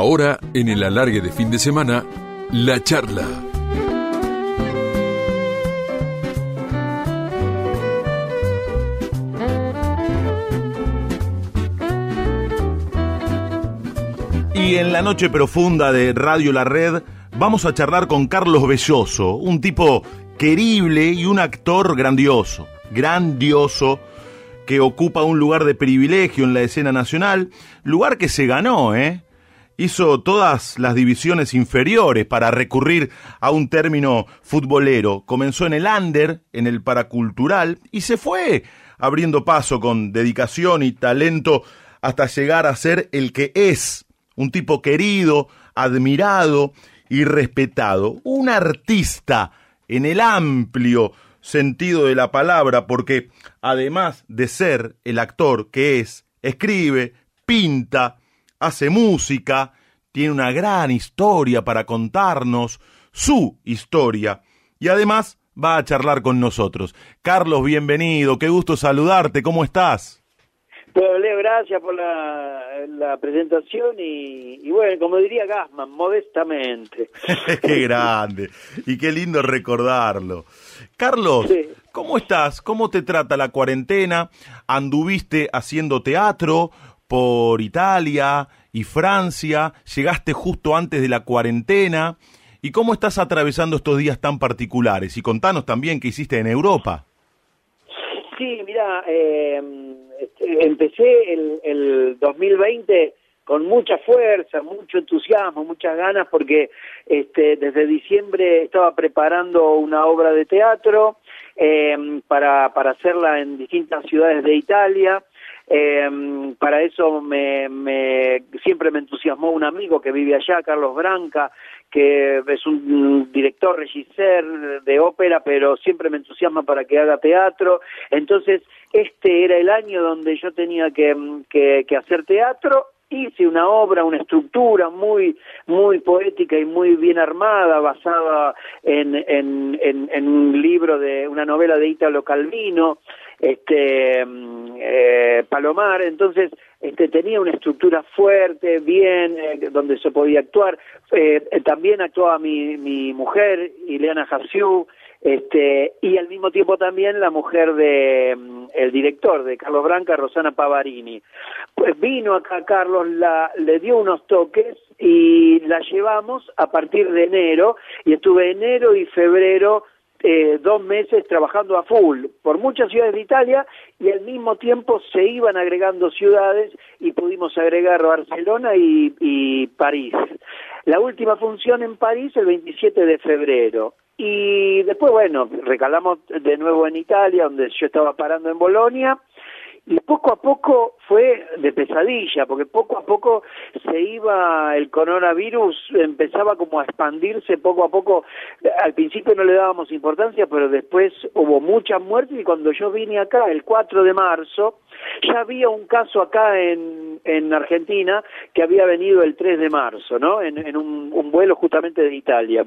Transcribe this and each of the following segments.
Ahora, en el alargue de fin de semana, la charla. Y en la noche profunda de Radio La Red vamos a charlar con Carlos Belloso, un tipo querible y un actor grandioso, grandioso, que ocupa un lugar de privilegio en la escena nacional, lugar que se ganó, ¿eh? Hizo todas las divisiones inferiores para recurrir a un término futbolero. Comenzó en el under, en el paracultural, y se fue abriendo paso con dedicación y talento hasta llegar a ser el que es, un tipo querido, admirado y respetado, un artista en el amplio sentido de la palabra, porque además de ser el actor que es, escribe, pinta, hace música, tiene una gran historia para contarnos, su historia, y además va a charlar con nosotros. Carlos, bienvenido, qué gusto saludarte, ¿cómo estás? Bueno, Leo, gracias por la, presentación y, bueno, como diría Gassman, modestamente. qué grande y qué lindo recordarlo. Carlos, ¿cómo estás? ¿Cómo te trata la cuarentena? ¿Anduviste haciendo teatro por Italia y Francia? ¿Llegaste justo antes de la cuarentena? ¿Y cómo estás atravesando estos días tan particulares? Y contanos también qué hiciste en Europa. Sí, mira, eh este, empecé el, el 2020 con mucha fuerza, mucho entusiasmo, muchas ganas, porque este, desde diciembre estaba preparando una obra de teatro eh, para, para hacerla en distintas ciudades de Italia. Eh, para eso me, me, siempre me entusiasmó un amigo que vive allá, Carlos Branca, que es un director, regisseur de ópera, pero siempre me entusiasma para que haga teatro. Entonces, este era el año donde yo tenía que, que, que hacer teatro hice una obra, una estructura muy muy poética y muy bien armada, basada en, en, en, un libro de una novela de Italo Calvino, este eh, Palomar, entonces este, tenía una estructura fuerte, bien, eh, donde se podía actuar. Eh, también actuaba mi, mi mujer, Ileana Jassiu, este, y al mismo tiempo también la mujer de mm, el director de Carlos Branca, Rosana Pavarini. Pues vino acá Carlos, la, le dio unos toques y la llevamos a partir de enero y estuve enero y febrero eh, dos meses trabajando a full por muchas ciudades de Italia y al mismo tiempo se iban agregando ciudades y pudimos agregar Barcelona y, y París. La última función en París el 27 de febrero y después, bueno, recalamos de nuevo en Italia, donde yo estaba parando en Bolonia, y poco a poco fue de pesadilla, porque poco a poco se iba el coronavirus, empezaba como a expandirse poco a poco. Al principio no le dábamos importancia, pero después hubo muchas muertes y cuando yo vine acá el 4 de marzo, ya había un caso acá en, en Argentina que había venido el 3 de marzo, ¿no? En, en un, un vuelo justamente de Italia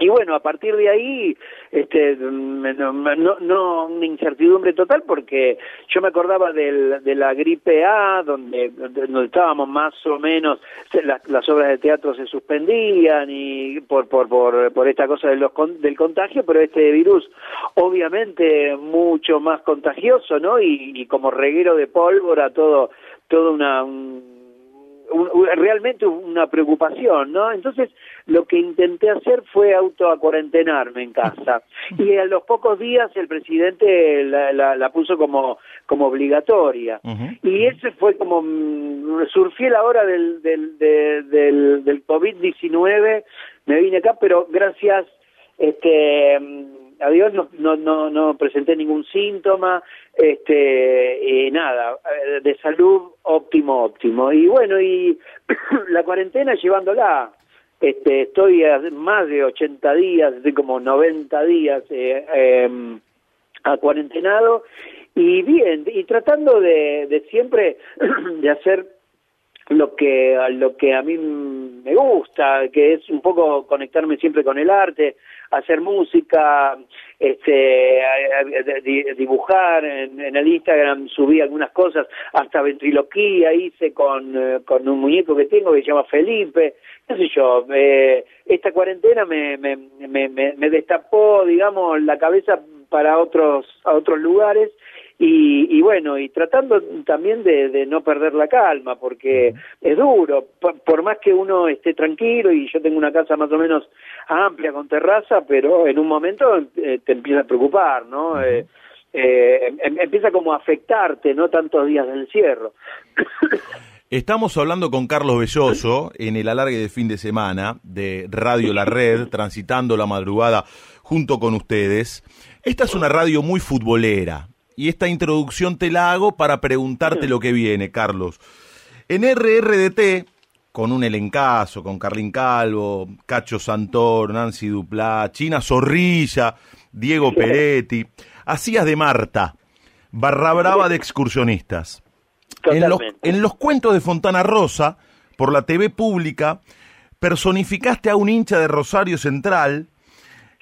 y bueno, a partir de ahí, este, no, no, una incertidumbre total porque yo me acordaba del, de la gripe A, donde, donde estábamos más o menos, las, las obras de teatro se suspendían y por, por, por, por esta cosa de del contagio, pero este virus obviamente mucho más contagioso, ¿no? Y, como reguero de pólvora, todo, todo una, realmente una preocupación, ¿no? Entonces, lo que intenté hacer fue autoacuarentenarme en casa. Y a los pocos días el presidente la, la, puso como, como obligatoria. Y ese fue como, mm, surfí la hora del, del, del, del COVID-19, me vine acá, pero gracias, este a Dios no, no, no, no presenté ningún síntoma, este, y nada, eh, de salud óptimo, óptimo. Y bueno, y la cuarentena llevándola, este, estoy más de 80 días, estoy como 90 días eh, eh, a cuarentenado, y bien, y tratando de, de siempre de hacer lo que lo que a mí me gusta, que es un poco conectarme siempre con el arte, hacer música, este, dibujar, en, el Instagram subí algunas cosas, hasta ventriloquía hice con, eh, con un muñeco que tengo que se llama Felipe, qué sé yo, eh, esta cuarentena me, me, me, me destapó, digamos, la cabeza para otros, a otros lugares y, bueno, y tratando también de, no perder la calma, porque es duro, por, más que uno esté tranquilo y yo tengo una casa más o menos amplia con terraza, pero en un momento eh, te empieza a preocupar, ¿no? Eh, eh, em, empieza como a afectarte, ¿no? Tantos días de encierro. Estamos hablando con Carlos Belloso en el alargue de fin de semana de Radio La Red, transitando la madrugada junto con ustedes. Esta es una radio muy futbolera, y esta introducción te la hago para preguntarte lo que viene, Carlos. En RRDT, con un elencazo, con Carlín Calvo, Cacho Santor, Nancy Duplá, China Zorrilla, Diego Peretti, hacías de Marta, barra brava de excursionistas. En los, en los cuentos de Fontana Rosa, por la TV pública, personificaste a un hincha de Rosario Central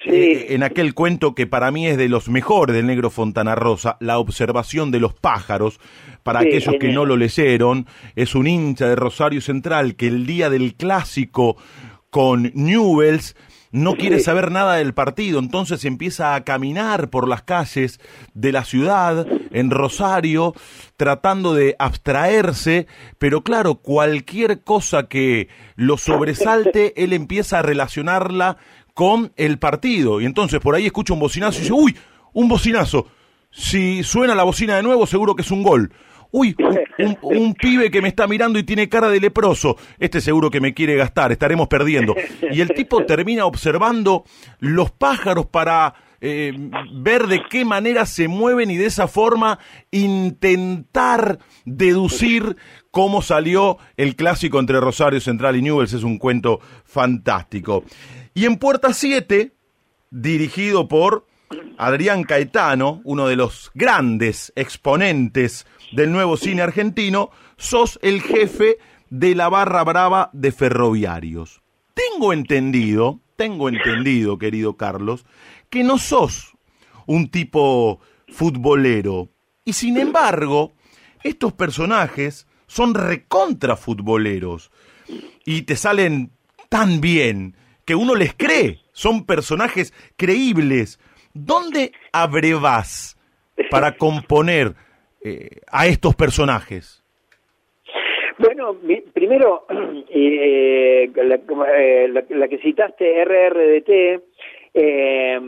eh, en aquel cuento que para mí es de los mejores del negro Fontana Rosa, la observación de los pájaros, para aquellos que no lo leyeron, es un hincha de Rosario Central que el día del clásico con Newells no quiere saber nada del partido, entonces empieza a caminar por las calles de la ciudad, en Rosario, tratando de abstraerse, pero claro, cualquier cosa que lo sobresalte, él empieza a relacionarla con el partido. Y entonces por ahí escucha un bocinazo y dice, uy, un bocinazo. Si suena la bocina de nuevo, seguro que es un gol. Uy, un, pibe que me está mirando y tiene cara de leproso. Este seguro que me quiere gastar, estaremos perdiendo. Y el tipo termina observando los pájaros para eh, ver de qué manera se mueven y de esa forma intentar deducir cómo salió el clásico entre Rosario Central y Newells. Es un cuento fantástico. Y en Puerta 7, dirigido por Adrián Caetano, uno de los grandes exponentes del nuevo cine argentino, sos el jefe de la barra brava de ferroviarios. Tengo entendido, tengo entendido, querido Carlos, que no sos un tipo futbolero. Y sin embargo, estos personajes son recontra futboleros. Y te salen tan bien que uno les cree, son personajes creíbles. ¿Dónde abrevas para componer eh, a estos personajes? Bueno, primero, eh, eh, la, que citaste, RRDT, era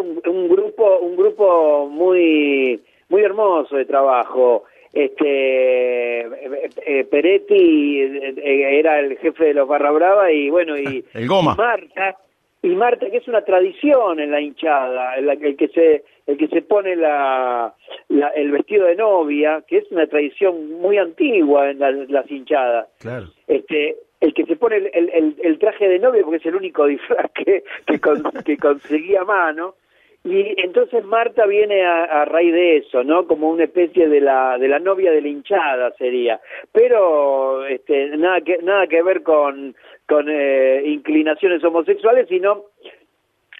un, un, grupo, un grupo muy, muy hermoso de trabajo este eh, eh, Peretti eh, era el jefe de los Barra Brava y bueno y, el Goma. Marta y Marta que es una tradición en la hinchada el, que se el que se pone la, el vestido de novia que es una tradición muy antigua en las hinchadas claro. este el que se pone el, el, el, traje de novia porque es el único disfraz que, que, que conseguía mano y entonces Marta viene a, raíz de eso, ¿no? Como una especie de la de la novia de la hinchada sería, pero este, nada que nada que ver con con eh, inclinaciones homosexuales, sino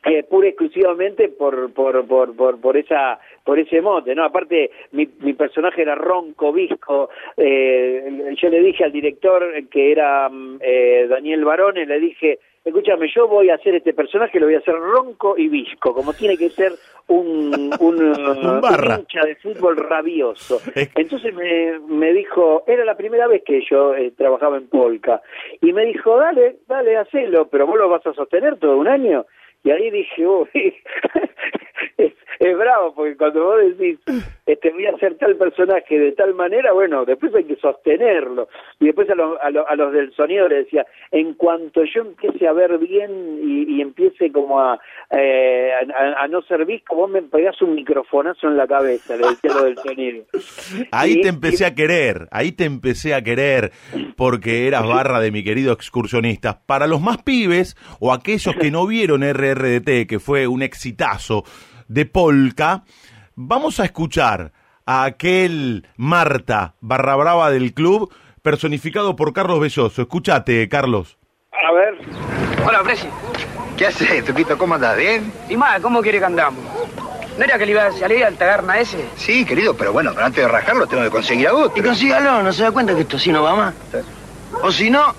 eh, pura y exclusivamente por por por por por esa por ese mote, ¿no? Aparte, mi, mi personaje era ronco, visco. Eh, yo le dije al director que era mm, eh, Daniel Barone, le dije, escúchame, yo voy a hacer este personaje, lo voy a hacer ronco y visco, como tiene que ser un, un, un hincha de fútbol rabioso. Entonces me, me dijo, era la primera vez que yo eh, trabajaba en Polka, y me dijo, dale, dale, hacelo, pero vos lo vas a sostener todo un año. Y ahí dije, uy, es bravo, porque cuando vos decís, este, voy a hacer tal personaje de tal manera, bueno, después hay que sostenerlo. Y después a, a, los del sonido le decía, en cuanto yo empiece a ver bien y, empiece como a, eh, a, no ser visco, vos me pegás un microfonazo en la cabeza, le decía lo del sonido. Ahí te empecé a querer, ahí te empecé a querer, porque eras barra de mi querido excursionista. Para los más pibes, o aquellos que no vieron RRDT, que fue un exitazo, de polka, vamos a escuchar a aquel Marta barra brava del club, personificado por Carlos Belloso. Escúchate, Carlos. A ver. Hola, Presi. ¿Qué haces, Tuquito? ¿Cómo andás? ¿Bien? Y más, ¿cómo quiere que andamos? ¿No era que le iba a salir al tagarna ese? Sí, querido, pero bueno, pero antes de rajarlo tengo que conseguir a otro. Y consígalo, ¿no se da cuenta que esto así no va más? O si no,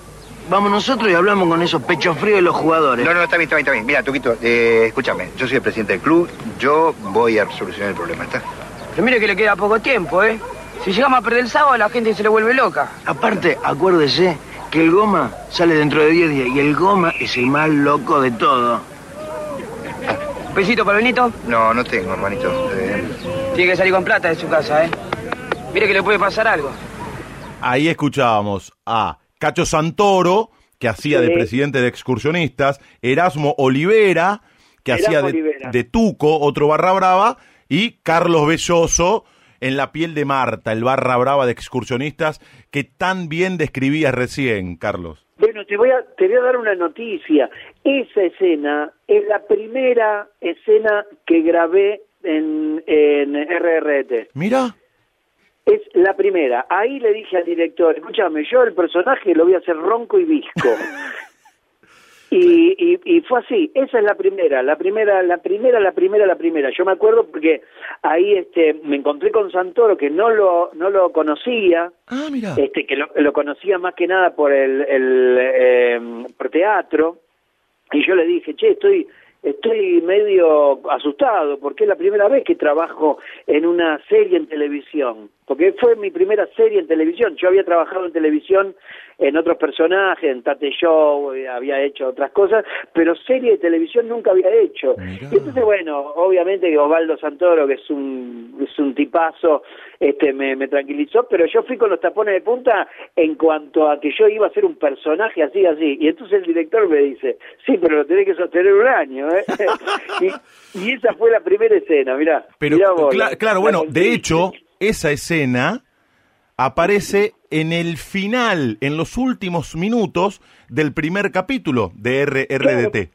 vamos nosotros y hablamos con esos pechos fríos de los jugadores. No, no, está bien, está bien, está bien. Mira, Tuquito, eh, escúchame, yo soy el presidente del club, yo voy a solucionar el problema, ¿está? Pero mire que le queda poco tiempo, ¿eh? Si llegamos a perder el sábado, la gente se le vuelve loca. Aparte, acuérdese que el goma sale dentro de 10 días y el goma es el más loco de todo. ¿Besito para Benito? No, no tengo, hermanito. Eh, Tiene que salir con plata de su casa, ¿eh? Mire que le puede pasar algo. Ahí escuchábamos a Cacho Santoro, que hacía de presidente de excursionistas, Erasmo Olivera, que Erasmo hacía de, Olivera. de Tuco, otro barra brava, y Carlos Belloso en La piel de Marta, el barra brava de excursionistas, que tan bien describías recién, Carlos. Bueno, te voy a te voy a dar una noticia. Esa escena es la primera escena que grabé en, en RRT. Mira, Es la primera. Ahí le dije al director, escúchame, yo el personaje lo voy a hacer ronco y visco. Y, y, y fue así, esa es la primera, la primera, la primera, la primera, la primera. Yo me acuerdo porque ahí este me encontré con Santoro que no lo no lo conocía, ah, mira. este que lo, lo conocía más que nada por el, el eh, por teatro y yo le dije, che, estoy estoy medio asustado porque es la primera vez que trabajo en una serie en televisión, porque fue mi primera serie en televisión. Yo había trabajado en televisión en otros personajes, en Tate Show, eh, había hecho otras cosas, pero serie de televisión nunca había hecho. Mirá. Y entonces, bueno, obviamente que Osvaldo Santoro, que es un, es un tipazo, este, me, me tranquilizó, pero yo fui con los tapones de punta en cuanto a que yo iba a ser un personaje así, así. Y entonces el director me dice, sí, pero lo tenés que sostener un año, ¿eh? y, y esa fue la primera escena, mirá. Pero mirá vos, cla- la- claro, la bueno, de hecho, esa escena aparece en el final, en los últimos minutos del primer capítulo de RRDT.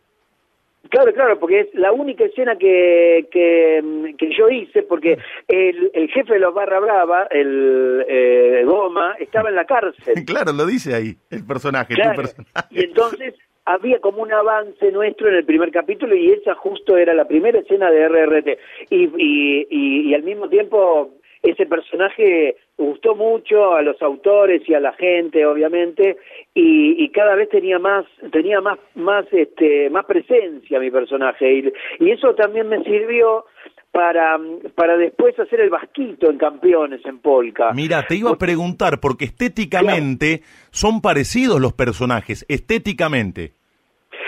Claro, claro, porque es la única escena que, que, que yo hice, porque el, el jefe de los Barra Brava, el eh, Goma, estaba en la cárcel. Claro, lo dice ahí el personaje, tu Claro, personaje. y entonces había como un avance nuestro en el primer capítulo y esa justo era la primera escena de RRT. Y, y, y, y al mismo tiempo ese personaje gustó mucho a los autores y a la gente, obviamente, y, y cada vez tenía más, tenía más, más, este, más presencia mi personaje y, y eso también me sirvió para, para después hacer el vasquito en campeones en Polka. Mira, te iba a preguntar, porque estéticamente son parecidos los personajes, estéticamente.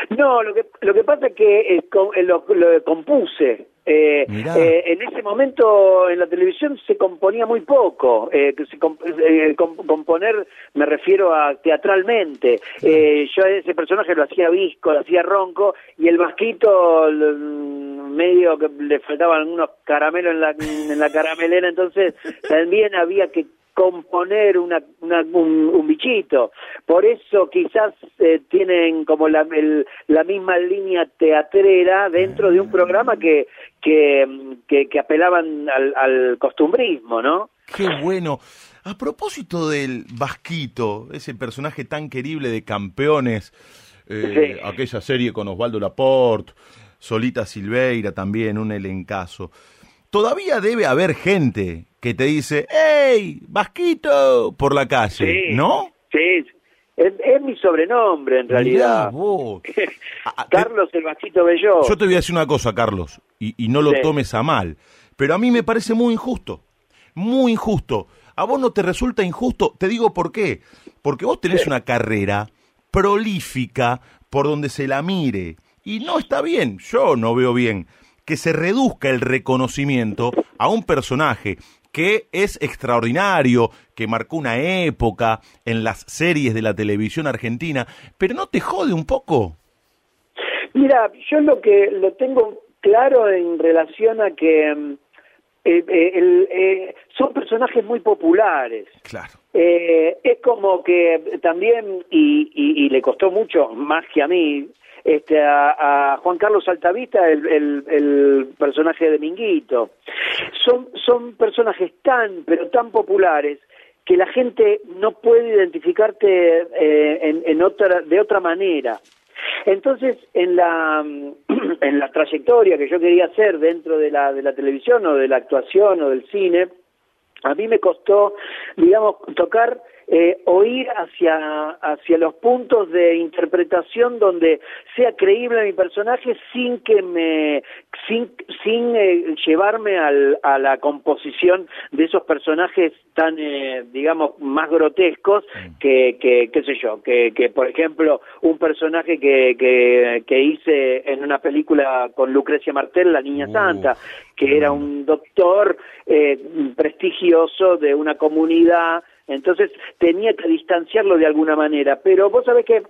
No, lo que lo que pasa es que eh, eh, lo, lo compuse. Eh, eh, en ese momento en la televisión se componía muy poco. Eh, que se comp- eh, com- componer me refiero a teatralmente. Eh, yo ese personaje lo hacía visco, lo hacía ronco y el vasquito l- medio que le faltaban unos caramelos en la, en la caramelera, entonces también había que componer una, una- un, un bichito. Por eso quizás eh, tienen como la, el- la misma línea teatrera dentro de un programa que, que, mm, que, que apelaban al, al costumbrismo, ¿no? Qué bueno. A propósito del Vasquito, ese personaje tan querible de campeones, eh, Sí. aquella serie con Osvaldo Laporte, Solita Silveira también, un elencazo. Todavía debe haber gente que te dice, ¡Ey, Vasquito! por la calle, Sí. ¿no? Sí, es, es mi sobrenombre en realidad. vos. Ah, te- Carlos el Vasquito Bello. Yo te voy a decir una cosa, Carlos, y, y no lo Sí. tomes a mal, pero a mí me parece muy injusto, muy injusto. ¿A vos no te resulta injusto? Te digo por qué. Porque vos tenés una carrera prolífica por donde se la mire. Y no está bien, yo no veo bien, que se reduzca el reconocimiento a un personaje que es extraordinario, que marcó una época en las series de la televisión argentina, pero ¿no te jode un poco? Mira, yo lo que lo tengo claro en relación a que mm, eh, eh, el- eh, son personajes muy populares. Claro. Eh, es como que también, y, y- y le costó mucho, más que a mí, este, a, a Juan Carlos Altavista, el, el- personaje de Minguito. Son, son personajes tan, pero tan populares que la gente no puede identificarte eh, en, en otra, de otra manera. Entonces, en la, en la trayectoria que yo quería hacer dentro de la, de la televisión o de la actuación o del cine, a mí me costó, digamos, tocar eh, oír hacia, hacia los puntos de interpretación donde sea creíble mi personaje sin que me sin, sin eh, llevarme al, a la composición de esos personajes tan eh, digamos más grotescos que, que qué sé yo que, que por ejemplo un personaje que, que, que hice en una película con Lucrecia Martel la niña santa que era un doctor eh, prestigioso de una comunidad entonces tenía que distanciarlo de alguna manera, pero vos sabés que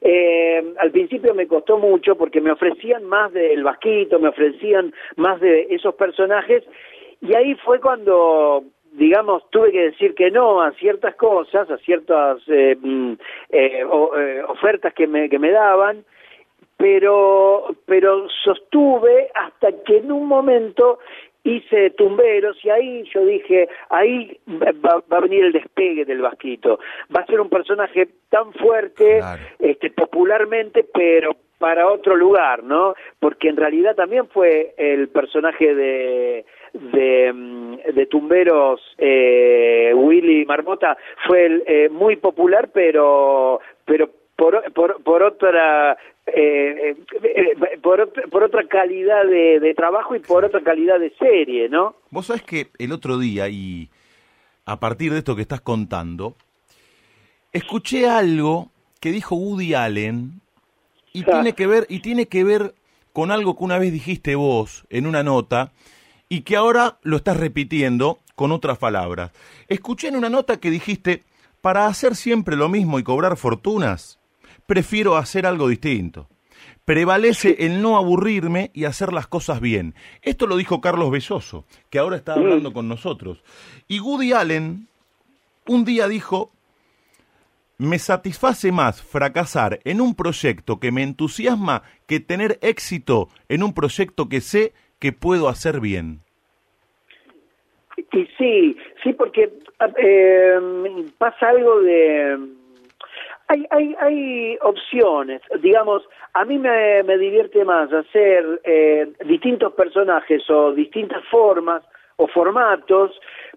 eh, al principio me costó mucho porque me ofrecían más del Vasquito, me ofrecían más de esos personajes. Y ahí fue cuando digamos, tuve que decir que no a ciertas cosas, a ciertas eh, mm, eh, eh, ofertas que me, que me daban, pero, pero sostuve hasta que en un momento hice tumberos y ahí yo dije, ahí va, a venir el despegue del Vasquito. Va a ser un personaje tan fuerte, este, popularmente, pero para otro lugar, ¿no? Porque en realidad también fue el personaje de de, mm, de Tumberos, eh, Willy Marmota, fue eh, muy popular, pero pero por, por, por otra eh, eh, por, por, otra calidad de, de, trabajo y por otra calidad de serie, ¿no? Vos sabés que el otro día, y a partir de esto que estás contando, escuché algo que dijo Woody Allen y ah. tiene que ver y tiene que ver con algo que una vez dijiste vos en una nota y que ahora lo estás repitiendo con otras palabras. Escuché en una nota que dijiste, para hacer siempre lo mismo y cobrar fortunas, prefiero hacer algo distinto. Prevalece el no aburrirme y hacer las cosas bien. Esto lo dijo Carlos Belloso, que ahora está hablando con nosotros. Y Woody Allen un día dijo, me satisface más fracasar en un proyecto que me entusiasma que tener éxito en un proyecto que sé que puedo hacer bien. Y sí, sí, porque eh, pasa algo de hay, hay, hay opciones, digamos, a mí me, me divierte más hacer eh, distintos personajes o distintas formas o formatos,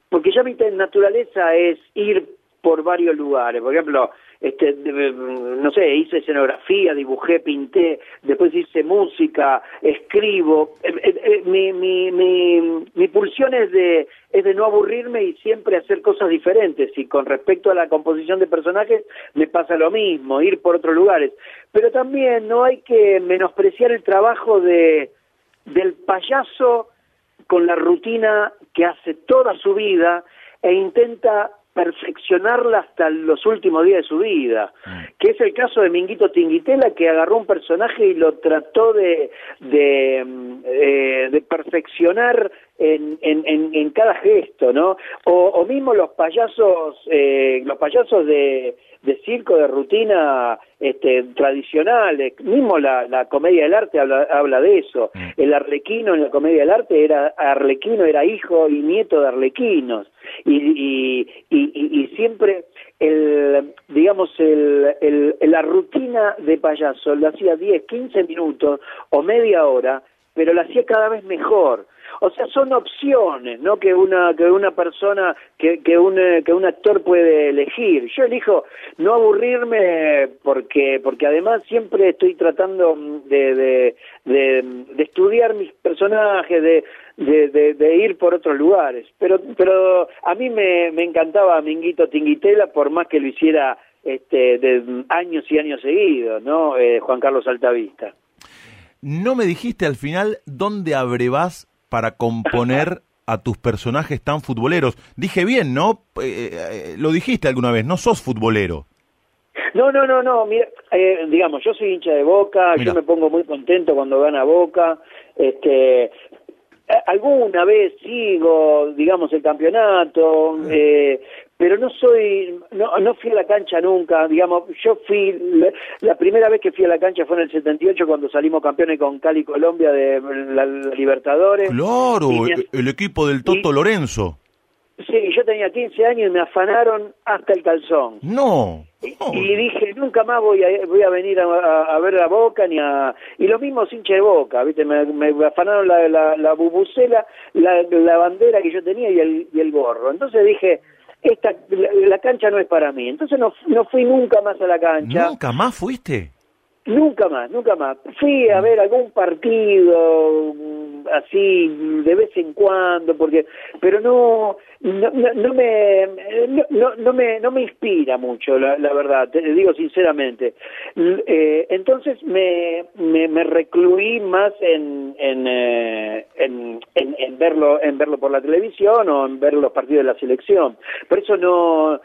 porque ya mi naturaleza es ir por varios lugares. Por ejemplo, este, no sé, hice escenografía, dibujé, pinté, después hice música, escribo. Eh, eh, eh, mi, mi, mi, mi pulsión es de, es de no aburrirme y siempre hacer cosas diferentes. Y con respecto a la composición de personajes, me pasa lo mismo, ir por otros lugares. Pero también no hay que menospreciar el trabajo de, del payaso con la rutina que hace toda su vida e intenta perfeccionarla hasta los últimos días de su vida, mm. que es el caso de Minguito Tinguitela, que agarró un personaje y lo trató de, de, eh, de perfeccionar en, en, en, cada gesto, ¿no? O, mismo los payasos, eh, los payasos de, de circo, de rutina este, tradicional, mismo la, la comedia del arte habla, habla de eso. Mm. El arlequino en la comedia del arte era arlequino, era hijo y nieto de arlequinos. Y, y, y, y siempre el, digamos, el, el, la rutina de payaso lo hacía 10, 15 minutos o media hora, pero lo hacía cada vez mejor o sea, son opciones, ¿no? Que una que una persona que que un que un actor puede elegir. Yo elijo no aburrirme porque porque además siempre estoy tratando de de, de, estudiar mis personajes, de, de, de, ir por otros lugares. Pero pero a mí me, me encantaba Minguito Tinguitela por más que lo hiciera este, de años y años seguidos, ¿no? Eh, Juan Carlos Altavista. No me dijiste al final dónde abrevás para componer a tus personajes tan futboleros. Dije bien, ¿no? Eh, eh, lo dijiste alguna vez, no sos futbolero. No, no, no, no, mira, eh, digamos, yo soy hincha de Boca, yo me pongo muy contento cuando gana Boca, este, alguna vez sigo, digamos, el campeonato, eh, pero no soy, no, no fui a la cancha nunca, digamos, yo fui, la primera vez que fui a la cancha fue en el 78 cuando salimos campeones con Cali Colombia de la, Libertadores. Claro, el, equipo del Toto Lorenzo. Sí, yo tenía 15 años y me afanaron hasta el calzón. No. Y dije, nunca más voy a, voy a venir a, a ver la boca ni a... Y lo mismo hincha de boca, ¿viste? Me, me afanaron la, la, la bubucela, la, la bandera que yo tenía y el, y el gorro. Entonces dije, esta la, la cancha no es para mí. Entonces no, no fui nunca más a la cancha. ¿Nunca más fuiste? Nunca más, nunca más. Fui a ver algún partido mm, así de vez en cuando, porque, pero no, no, no, no me, no, no, me, no me inspira mucho, la, la verdad. Te digo sinceramente. Eh, entonces me, me, me recluí más en, en, eh, en, en, en verlo, en verlo por la televisión o en ver los partidos de la selección. Por eso no,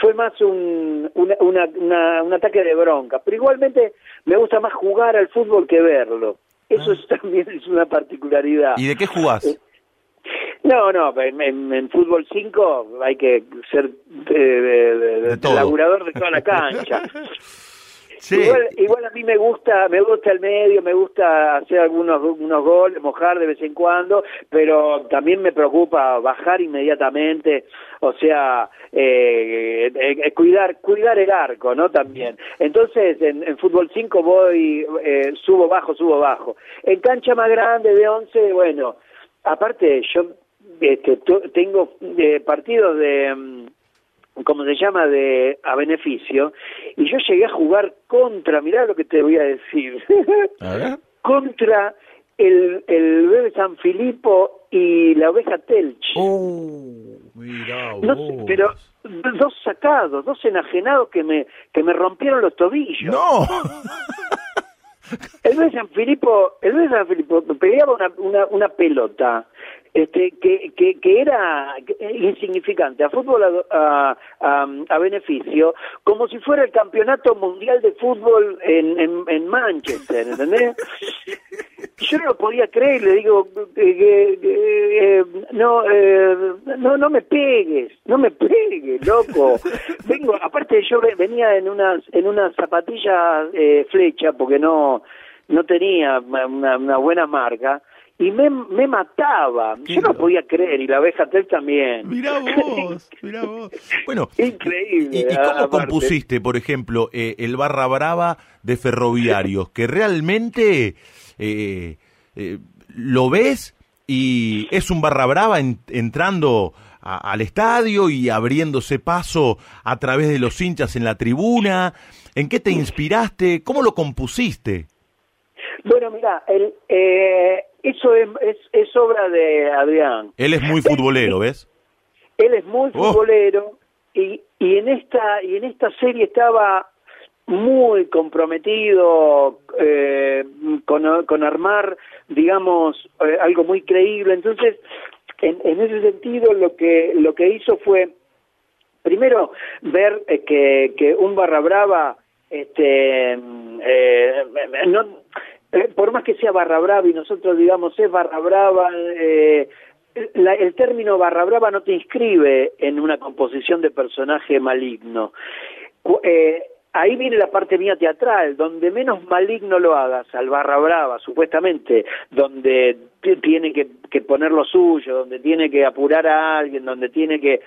fue más un, una, una, una- un ataque de bronca. Pero igualmente me gusta más jugar al fútbol que verlo. Eso es, también es una particularidad. ¿Y de qué jugás? No, no, en, en- en fútbol 5 hay que ser eh, de, laburador de toda la cancha. Sí. Igual, igual a mí me gusta, me gusta el medio, me gusta hacer algunos unos goles, mojar de vez en cuando, pero también me preocupa bajar inmediatamente, o sea, eh, eh, eh, cuidar cuidar el arco, ¿no? También. Entonces, en, en fútbol 5 voy eh, subo bajo, subo bajo. En cancha más grande de 11, bueno, aparte yo este, tengo eh, partidos de mm, como se llama, de a beneficio, y yo llegué a jugar contra, mirá lo que te voy a decir, A ver. contra el, el bebé San Filipo y la oveja Telch. Oh, No sé, pero dos sacados, dos enajenados que me que me rompieron los tobillos. No. El bebé San Filipo, el bebé San Filipo peleaba una, una, una pelota este, que, que, que era insignificante a fútbol a, a, a- a beneficio, como si fuera el campeonato mundial de fútbol en, en, en Manchester, ¿entendés? Yo no lo podía creer, le digo, que, que- que, eh, no, eh, no, no me pegues, no me pegues, loco. Vengo, aparte yo ve- venía en unas, en unas zapatillas eh, flecha, porque no, no tenía una, una buena marca, y me, me mataba. Yo no podía creer, y la abeja Tel también. Mirá vos, mirá vos. Bueno, Increíble, ¿y, cómo aparte. compusiste, por ejemplo, eh, el Barra Brava de Ferroviarios? Que realmente eh, eh, lo ves y es un Barra Brava en- entrando a- al estadio y abriéndose paso a través de los hinchas en la tribuna. ¿En qué te inspiraste? ¿Cómo lo compusiste? Bueno, mira, el, eh, eso es, es, es obra de Adrián. Él es muy futbolero, ¿ves? Él es muy Oh. futbolero y, y en esta y en esta serie estaba muy comprometido eh, con, con armar, digamos, eh, algo muy creíble. Entonces, en, en ese sentido, lo que lo que hizo fue primero ver eh, que, que un barra brava este eh, no por más que sea barra brava y nosotros digamos es barra brava eh, la- el término barra brava no te inscribe en una composición de personaje maligno. Eh, ahí viene la parte mía teatral, donde menos maligno lo hagas al barra brava, supuestamente, donde tiene que, poner lo suyo, donde tiene que apurar a alguien, donde tiene que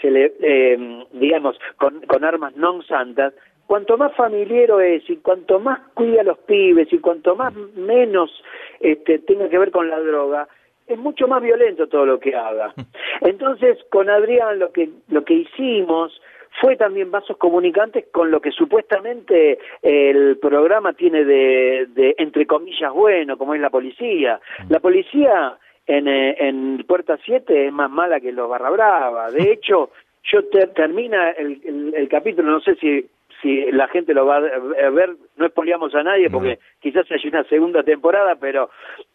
se le, eh, digamos, con, con armas non santas, cuanto más familiero es y cuanto más cuida a los pibes y cuanto más menos este, tenga que ver con la droga, es mucho más violento todo lo que haga. Entonces, con Adrián lo que lo que hicimos fue también vasos comunicantes con lo que supuestamente el programa tiene de, de entre comillas bueno, como es la policía. La policía en, eh, en Puerta 7 es más mala que los Barra Brava. De hecho, yo te- termina el, el- el capítulo, no sé si si la gente lo va a ver, no expoliamos a nadie porque quizás haya una segunda temporada, pero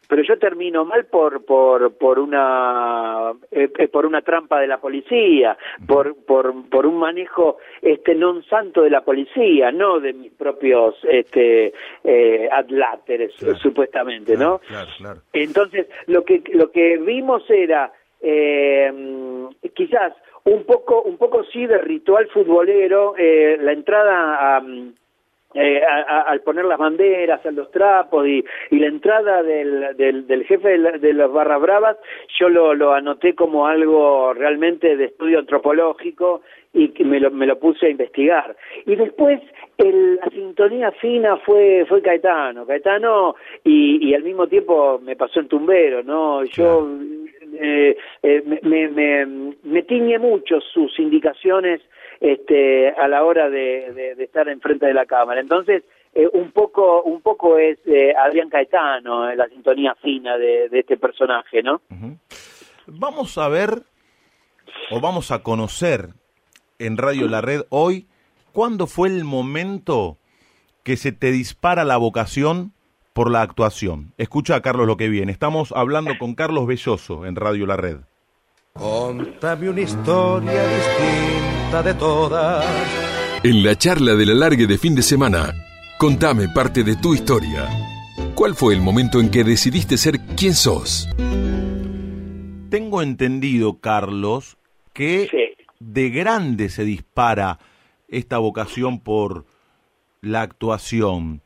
pero yo termino mal por por por una eh, eh, por una trampa de la policía, por por por un manejo este non santo de la policía, no de mis propios este eh, adláteres Claro. supuestamente, ¿no? Claro, claro. Entonces, lo que lo que vimos era eh, quizás un poco un poco sí de ritual futbolero, eh, la entrada a, eh, al poner las banderas, a los trapos y, la entrada del, del, jefe de, las barras bravas, yo lo, lo anoté como algo realmente de estudio antropológico y que me lo, me lo puse a investigar. Y después el, la sintonía fina fue fue Caetano, Caetano y, y al mismo tiempo me pasó el tumbero, ¿no? Yo eh, eh, me, me, me tiñe mucho sus indicaciones este, a la hora de, de, estar enfrente de la cámara. Entonces, eh, un poco un poco es eh, Adrián Caetano, eh, la sintonía fina de, de este personaje, ¿no? Vamos a ver, o vamos a conocer en Radio La Red hoy, ¿cuándo fue el momento que se te dispara la vocación por la actuación? Escucha a Carlos lo que viene. Estamos hablando con Carlos Belloso en Radio La Red. Contame una historia distinta de todas. En la charla de la largue de fin de semana, contame parte de tu historia. ¿Cuál fue el momento en que decidiste ser quien sos? Tengo entendido, Carlos, que de grande se dispara esta vocación por la actuación.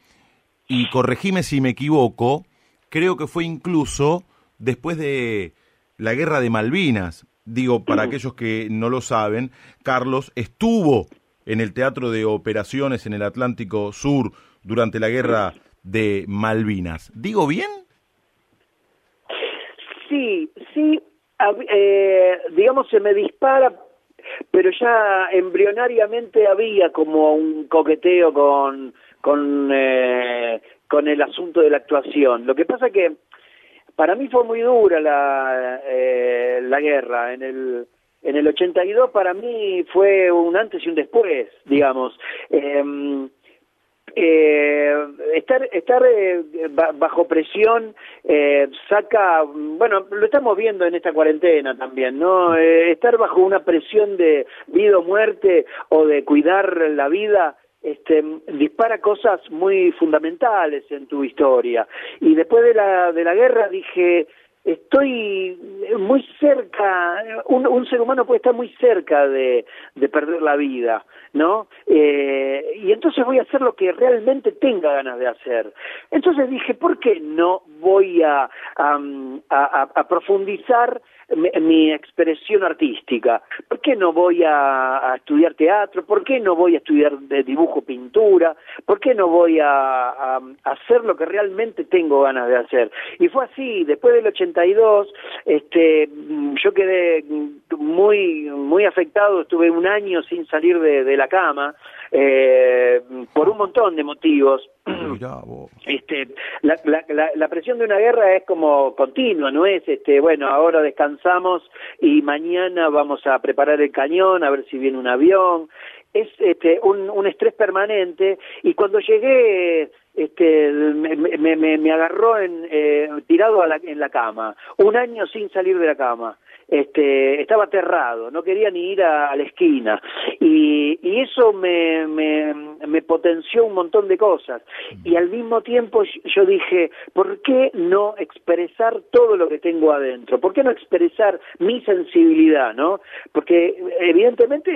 Y corregime si me equivoco, creo que fue incluso después de la guerra de Malvinas. Digo, para aquellos que no lo saben, Carlos estuvo en el Teatro de Operaciones en el Atlántico Sur durante la guerra de Malvinas. ¿Digo bien? Sí, sí, eh, digamos, se me dispara, pero ya embrionariamente había como un coqueteo con, con, eh, con el asunto de la actuación. Lo que pasa que para mí fue muy dura la, eh, la guerra. En el, en el 82 para mí fue un antes y un después, digamos. Em, eh, estar estar eh, bajo presión eh, saca bueno lo estamos viendo en esta cuarentena también no eh, estar bajo una presión de vida o muerte o de cuidar la vida este, dispara cosas muy fundamentales en tu historia. Y después de la, de la guerra dije, estoy muy cerca, un, un, ser humano puede estar muy cerca de, de perder la vida, ¿no? Eh, y entonces voy a hacer lo que realmente tenga ganas de hacer. Entonces dije, ¿por qué no voy a, a, a profundizar mi, expresión artística. ¿Por qué no voy a, estudiar teatro? ¿Por qué no voy a estudiar de dibujo, pintura? ¿Por qué no voy a, hacer lo que realmente tengo ganas de hacer? Y fue así, después del 82, este, yo quedé muy, muy afectado, estuve un año sin salir de, la cama, eh, por un montón de motivos. Este, la, la, la, presión de una guerra es como continua, no es, este, bueno, ahora descansamos y mañana vamos a preparar el cañón, a ver si viene un avión. Es este, un, un estrés permanente y cuando llegué este, me, me, me agarró en, eh, tirado a la, en la cama, un año sin salir de la cama este, estaba aterrado, no quería ni ir a, la esquina. Y, y eso me, me, me, potenció un montón de cosas. Y al mismo tiempo yo dije, ¿por qué no expresar todo lo que tengo adentro? ¿Por qué no expresar mi sensibilidad, no? Porque evidentemente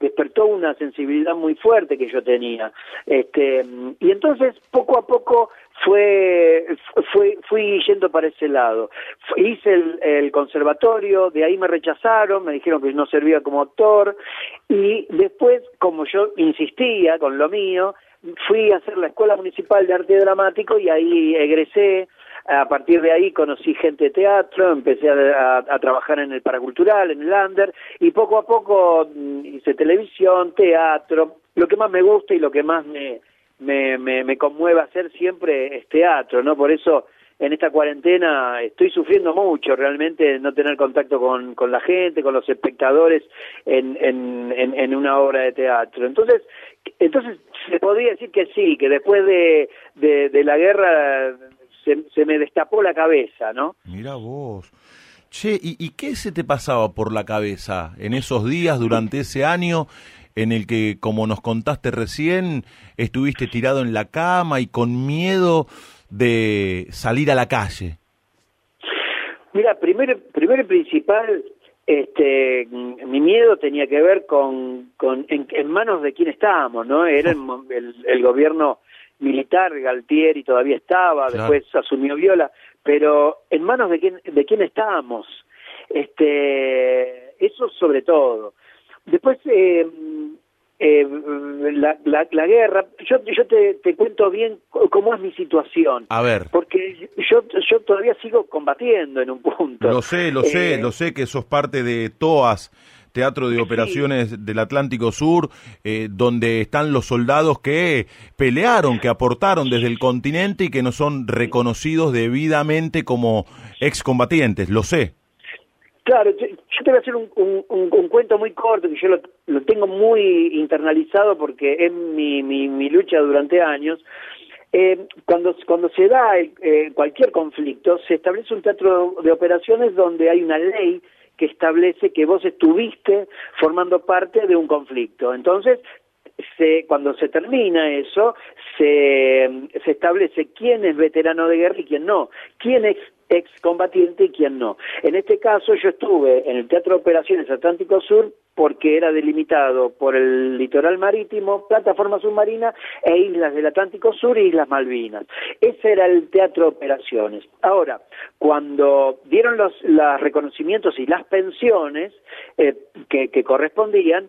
despertó una sensibilidad muy fuerte que yo tenía. Este, y entonces poco a poco fue, fue, fui yendo para ese lado. Hice el, conservatorio, de ahí me rechazaron, me dijeron que no servía como actor, y después, como yo insistía con lo mío, fui a hacer la Escuela Municipal de Arte Dramático y ahí egresé. A partir de ahí conocí gente de teatro, empecé a, trabajar en el paracultural, en el under, y poco a poco mm, hice televisión, teatro, lo que más me gusta y lo que más me, me, me, conmueve hacer siempre es teatro, ¿no? Por eso en esta cuarentena estoy sufriendo mucho realmente no tener contacto con, con la gente, con los espectadores en, en, en, una obra de teatro. Entonces, entonces se podría decir que sí, que después de, de, la guerra se, se, me destapó la cabeza, ¿no? Mira vos. Che, ¿y, ¿y qué se te pasaba por la cabeza en esos días, durante ese año? En el que, como nos contaste recién, estuviste tirado en la cama y con miedo de salir a la calle? Mira, primero, primero y principal, este, mi miedo tenía que ver con, con en, manos de quién estábamos, ¿no? Era el, el, gobierno militar, Galtieri todavía estaba, después asumió Viola, pero en manos de quién, de quién estábamos. Este, eso sobre todo. Después, eh, eh, la, la, la, guerra, yo, yo te, te, cuento bien cómo es mi situación. A ver. Porque yo, yo todavía sigo combatiendo en un punto. Lo sé, lo sé, eh, lo sé que sos parte de TOAS. Teatro de Operaciones del Atlántico Sur, eh, donde están los soldados que pelearon, que aportaron desde el continente y que no son reconocidos debidamente como excombatientes, lo sé. Claro, yo, te voy a hacer un, un, cuento muy corto, que yo lo, lo, tengo muy internalizado porque es mi, mi, mi lucha durante años. Eh, cuando, cuando se da eh, cualquier conflicto, se establece un teatro de operaciones donde hay una ley que establece que vos estuviste formando parte de un conflicto. Entonces, se, cuando se termina eso, se, se establece quién es veterano de guerra y quién no, quién es excombatiente y quién no. En este caso yo estuve en el Teatro de Operaciones Atlántico Sur porque era delimitado por el litoral marítimo, plataforma submarina e islas del Atlántico Sur e Islas Malvinas. Ese era el Teatro de Operaciones. Ahora, cuando dieron los, reconocimientos y las pensiones eh, que, correspondían,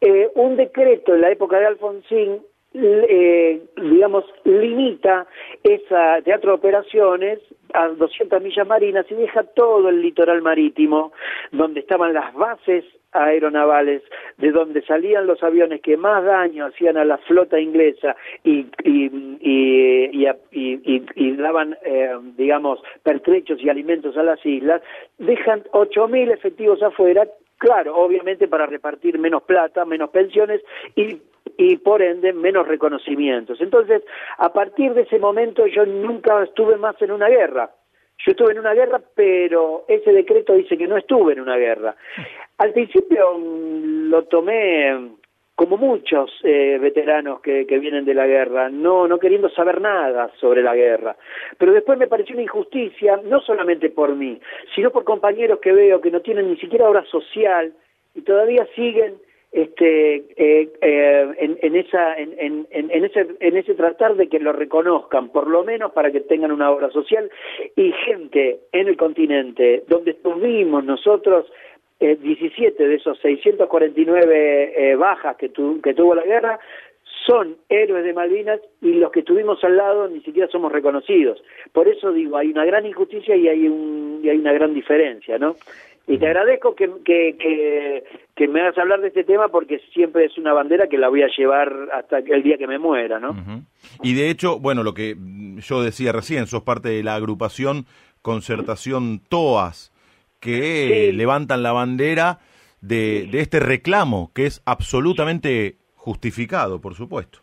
eh, un decreto en la época de Alfonsín eh, digamos, limita esa teatro de operaciones a 200 millas marinas y deja todo el litoral marítimo, donde estaban las bases aeronavales, de donde salían los aviones que más daño hacían a la flota inglesa y, y, y, y daban, eh, digamos, pertrechos y alimentos a las islas, dejan 8.000 efectivos afuera, claro, obviamente para repartir menos plata, menos pensiones y y por ende menos reconocimientos. Entonces, a partir de ese momento yo nunca estuve más en una guerra. Yo estuve en una guerra, pero ese decreto dice que no estuve en una guerra. Al principio mm, lo tomé como muchos eh, veteranos que, que, vienen de la guerra, no, no queriendo saber nada sobre la guerra. Pero después me pareció una injusticia, no solamente por mí, sino por compañeros que veo que no tienen ni siquiera obra social y todavía siguen este, eh, eh, en, en, esa, en, en, ese, en ese tratar de que lo reconozcan, por lo menos para que tengan una obra social, y gente en el continente donde estuvimos nosotros, eh, 17 de esos 649 eh, bajas que, que tuvo la guerra, son héroes de Malvinas y los que estuvimos al lado ni siquiera somos reconocidos. Por eso digo, hay una gran injusticia y hay, un, y hay una gran diferencia, ¿no? Y te agradezco que, que, que, me hagas hablar de este tema porque siempre es una bandera que la voy a llevar hasta el día que me muera, ¿no? Y de hecho, bueno, lo que yo decía recién, sos parte de la agrupación Concertación TOAS, que levantan la bandera de, de este reclamo, que es absolutamente justificado, por supuesto.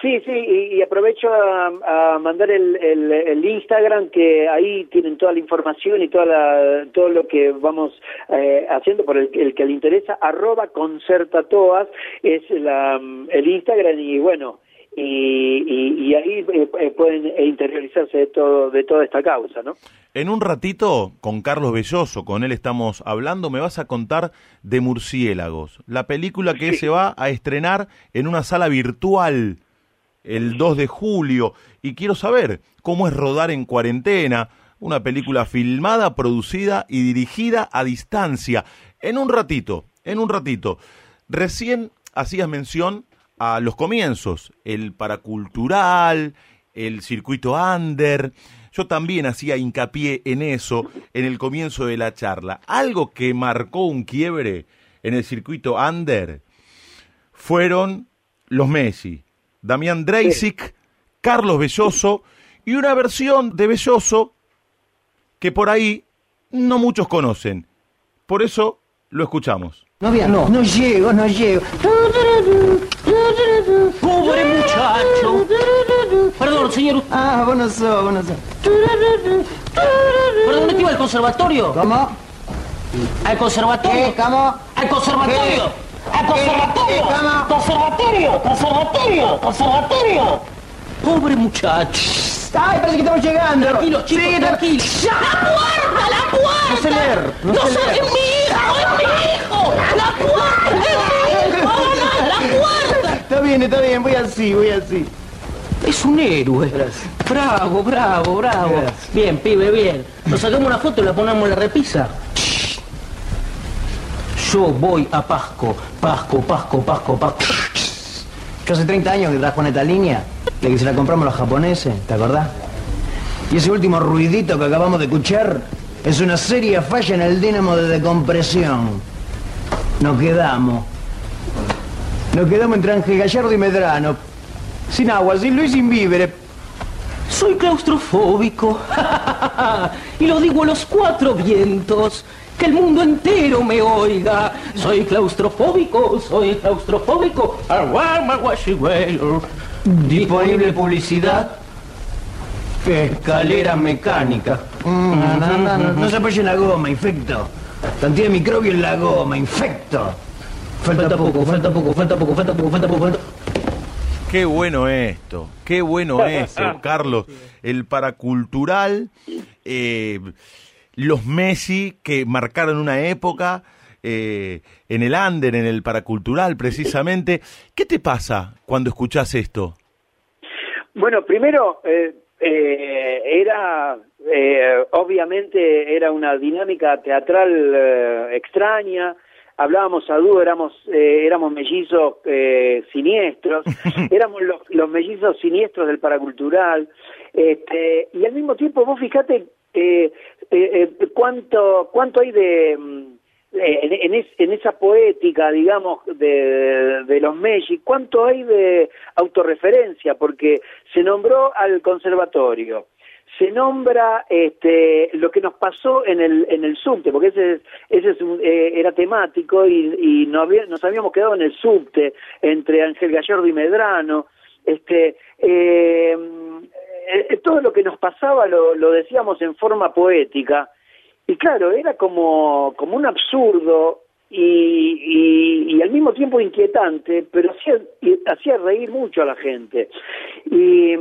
Sí, sí, y, aprovecho a, mandar el, el, Instagram, que ahí tienen toda la información y toda la, todo lo que vamos eh, haciendo por el, que le interesa, arroba concertatoas, es la, el Instagram y bueno, y, y, ahí eh, eh, pueden interiorizarse de todo de toda esta causa, ¿no? En un ratito, con Carlos Belloso, con él estamos hablando, me vas a contar de Murciélagos, la película que se va a estrenar en una sala virtual el 2 de julio y quiero saber cómo es rodar en cuarentena, una película filmada, producida y dirigida a distancia. En un ratito, en un ratito. Recién hacías mención a los comienzos, el paracultural, el circuito under. Yo también hacía hincapié en eso en el comienzo de la charla. Algo que marcó un quiebre en el circuito under fueron los Messi, Damián Dreisic, Carlos Belloso y una versión de Belloso que por ahí no muchos conocen. Por eso lo escuchamos. No, no, no llego, no llego. Pobre muchacho. Perdón, señor. Ah, bueno sos, bueno sos. Perdón, ¿dónde iba al conservatorio? ¿Cómo? ¿Al conservatorio? ¿Cómo? ¿Al conservatorio? ¡Al conservatorio! ¡Conservatorio! ¡Conservatorio! ¡Conservatorio! Pobre muchacho. Ay, parece que estamos llegando. Tranquilo, chicos, Sí, tranquilo. ¡La puerta, la puerta! No sé leer, no No, sé sé, leer. es mi hijo, es mi hijo. La puerta, es mi hijo. ¡Mamá, la puerta! Está bien, está bien, voy así, voy así. Es un héroe. Gracias. Bravo, bravo, bravo. Gracias. Bien, pibe, bien. Nos sacamos una foto y la ponemos en la repisa. Yo voy a Pasco, Pasco, Pasco, Pasco, Pasco. Yo hace 30 años que trabajo en esta línea, de que se la compramos los japoneses, ¿te acordás? Y ese último ruidito que acabamos de escuchar es una seria falla en el dínamo de decompresión. Nos quedamos. Nos quedamos entre Ángel Gallardo y Medrano. Sin agua, sin luz y sin víveres. Soy claustrofóbico. y lo digo a los cuatro vientos. Que el mundo entero me oiga. Soy claustrofóbico, soy claustrofóbico. Disponible publicidad. Escalera mecánica. Mm, no, no, no, no, no se apoye la goma, infecto. Cantidad de microbio en la goma, infecto. Falta poco, falta poco, falta poco, falta poco, falta poco, falta Qué bueno esto, qué bueno eso, Carlos. El paracultural, eh, los Messi que marcaron una época eh, en el under, en el paracultural precisamente. ¿Qué te pasa cuando escuchás esto? Bueno, primero, eh, eh, era, eh, obviamente, era una dinámica teatral eh, extraña. Hablábamos a dúo, éramos, eh, éramos mellizos eh, siniestros, éramos los, los mellizos siniestros del paracultural. Este, y al mismo tiempo, vos fijate eh, cuánto, cuánto hay de. mm, en, en es- en esa poética, digamos, de, de los Messi, ¿cuánto hay de autorreferencia? Porque se nombró al conservatorio, se nombra este, lo que nos pasó en el, en el subte, porque ese, es- ese es un- eh, era temático y, y no había- nos habíamos quedado en el subte entre Ángel Gallardo y Medrano. Este, eh, eh, todo lo que nos pasaba lo, lo decíamos en forma poética. Y claro, era como, como un absurdo y, y, y al mismo tiempo inquietante, pero hacía, hacía reír mucho a la gente. Y,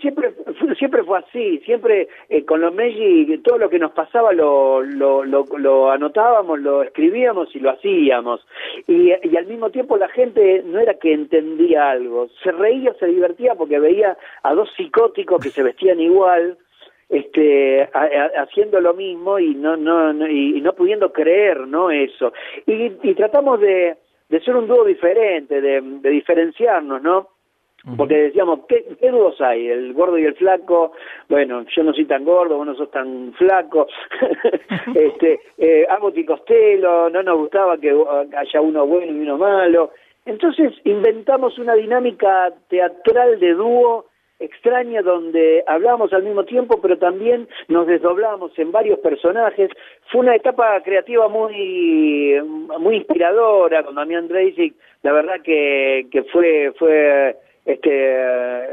siempre, siempre fue así, siempre eh, con los Meiji todo lo que nos pasaba lo, lo, lo, lo anotábamos, lo escribíamos y lo hacíamos. Y, y al mismo tiempo la gente no era que entendía algo, se reía, se divertía porque veía a dos psicóticos que se vestían igual este a- a- haciendo lo mismo y no no, no- y, no pudiendo creer no eso. Y, y tratamos de, de ser un dúo diferente de, de diferenciarnos no porque decíamos ¿qué, qué dúos hay el gordo y el flaco. Bueno yo no soy tan gordo vos no sos tan flaco. Este eh, Abbott y Costello no nos gustaba que uh, haya uno bueno y uno malo. Entonces inventamos una dinámica teatral de dúo extraña donde hablábamos al mismo tiempo, pero también nos desdoblamos en varios personajes. Fue una etapa creativa muy muy inspiradora con Damián Dreisig. La verdad que, que fue fue este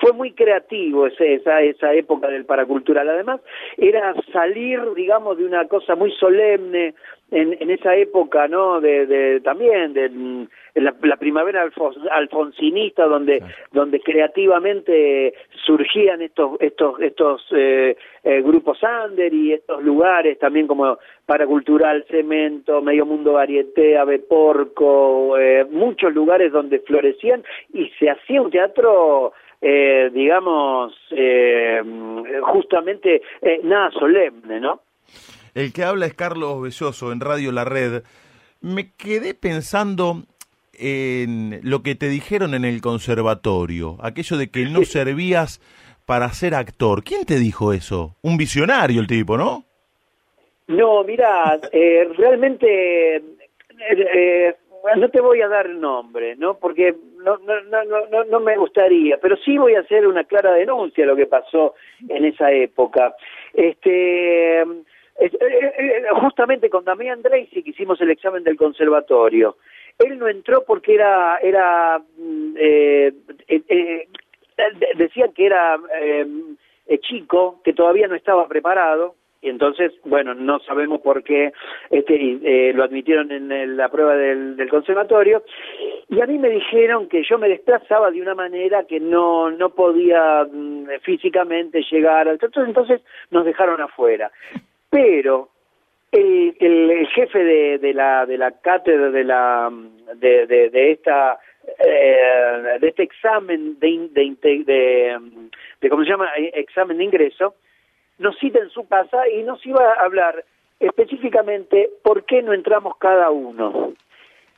fue muy creativo ese, esa esa época del paracultural. Además era salir, digamos, de una cosa muy solemne en, en esa época, ¿no? De, de también de en la, la primavera alfos- alfonsinista, donde donde creativamente surgían estos estos estos eh, eh, grupos under y estos lugares también como paracultural, cemento, medio mundo varieté, ave porco, eh, muchos lugares donde florecían y se hacía un teatro eh, digamos eh, justamente eh, nada solemne, ¿no? El que habla es Carlos Belloso en Radio La Red. Me quedé pensando en lo que te dijeron en el conservatorio, aquello de que no servías para ser actor. ¿Quién te dijo eso? Un visionario el tipo, ¿no? No, mira, eh, realmente eh, eh, no te voy a dar nombre, ¿no? Porque no, no, no, no, no- me gustaría, pero sí voy a hacer una clara denuncia de lo que pasó en esa época. Este, es- justamente con Damián Dreisig hicimos el examen del conservatorio. Él no entró porque era, era, mm, eh, eh, eh, de- decían que era eh, eh, chico, que todavía no estaba preparado, y entonces, bueno, no sabemos por qué este, eh, lo admitieron en el- la prueba del, conservatorio. Y a mí me dijeron que yo me desplazaba de una manera que no, no podía mm, físicamente llegar entonces, entonces nos dejaron afuera. Pero el, jefe de, de la de la cátedra de la de, de, esta eh, de este examen de, de, de cómo se llama Eh, examen de ingreso nos cita en su casa y nos iba a hablar específicamente por qué no entramos cada uno.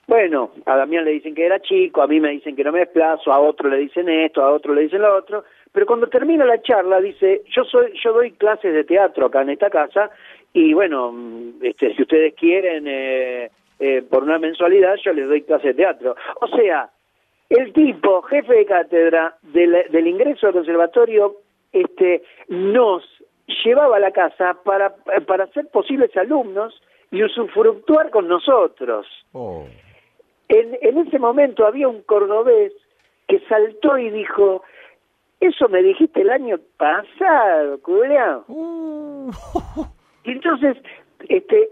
Bueno, a Damián le dicen que era chico, a mí me dicen que no me desplazo, a otro le dicen esto, a otro le dicen lo otro, pero cuando termina la charla dice, yo soy, yo doy clases de teatro acá en esta casa y bueno, mm, este, si ustedes quieren eh, eh, por una mensualidad yo les doy clases de teatro. O sea, el tipo, jefe de cátedra del, del ingreso al conservatorio, este, nos llevaba a la casa para, para ser posibles alumnos y usufructuar con nosotros. Oh. En, en ese momento había un cordobés que saltó y dijo, eso me dijiste el año pasado, culiao. Y entonces, este,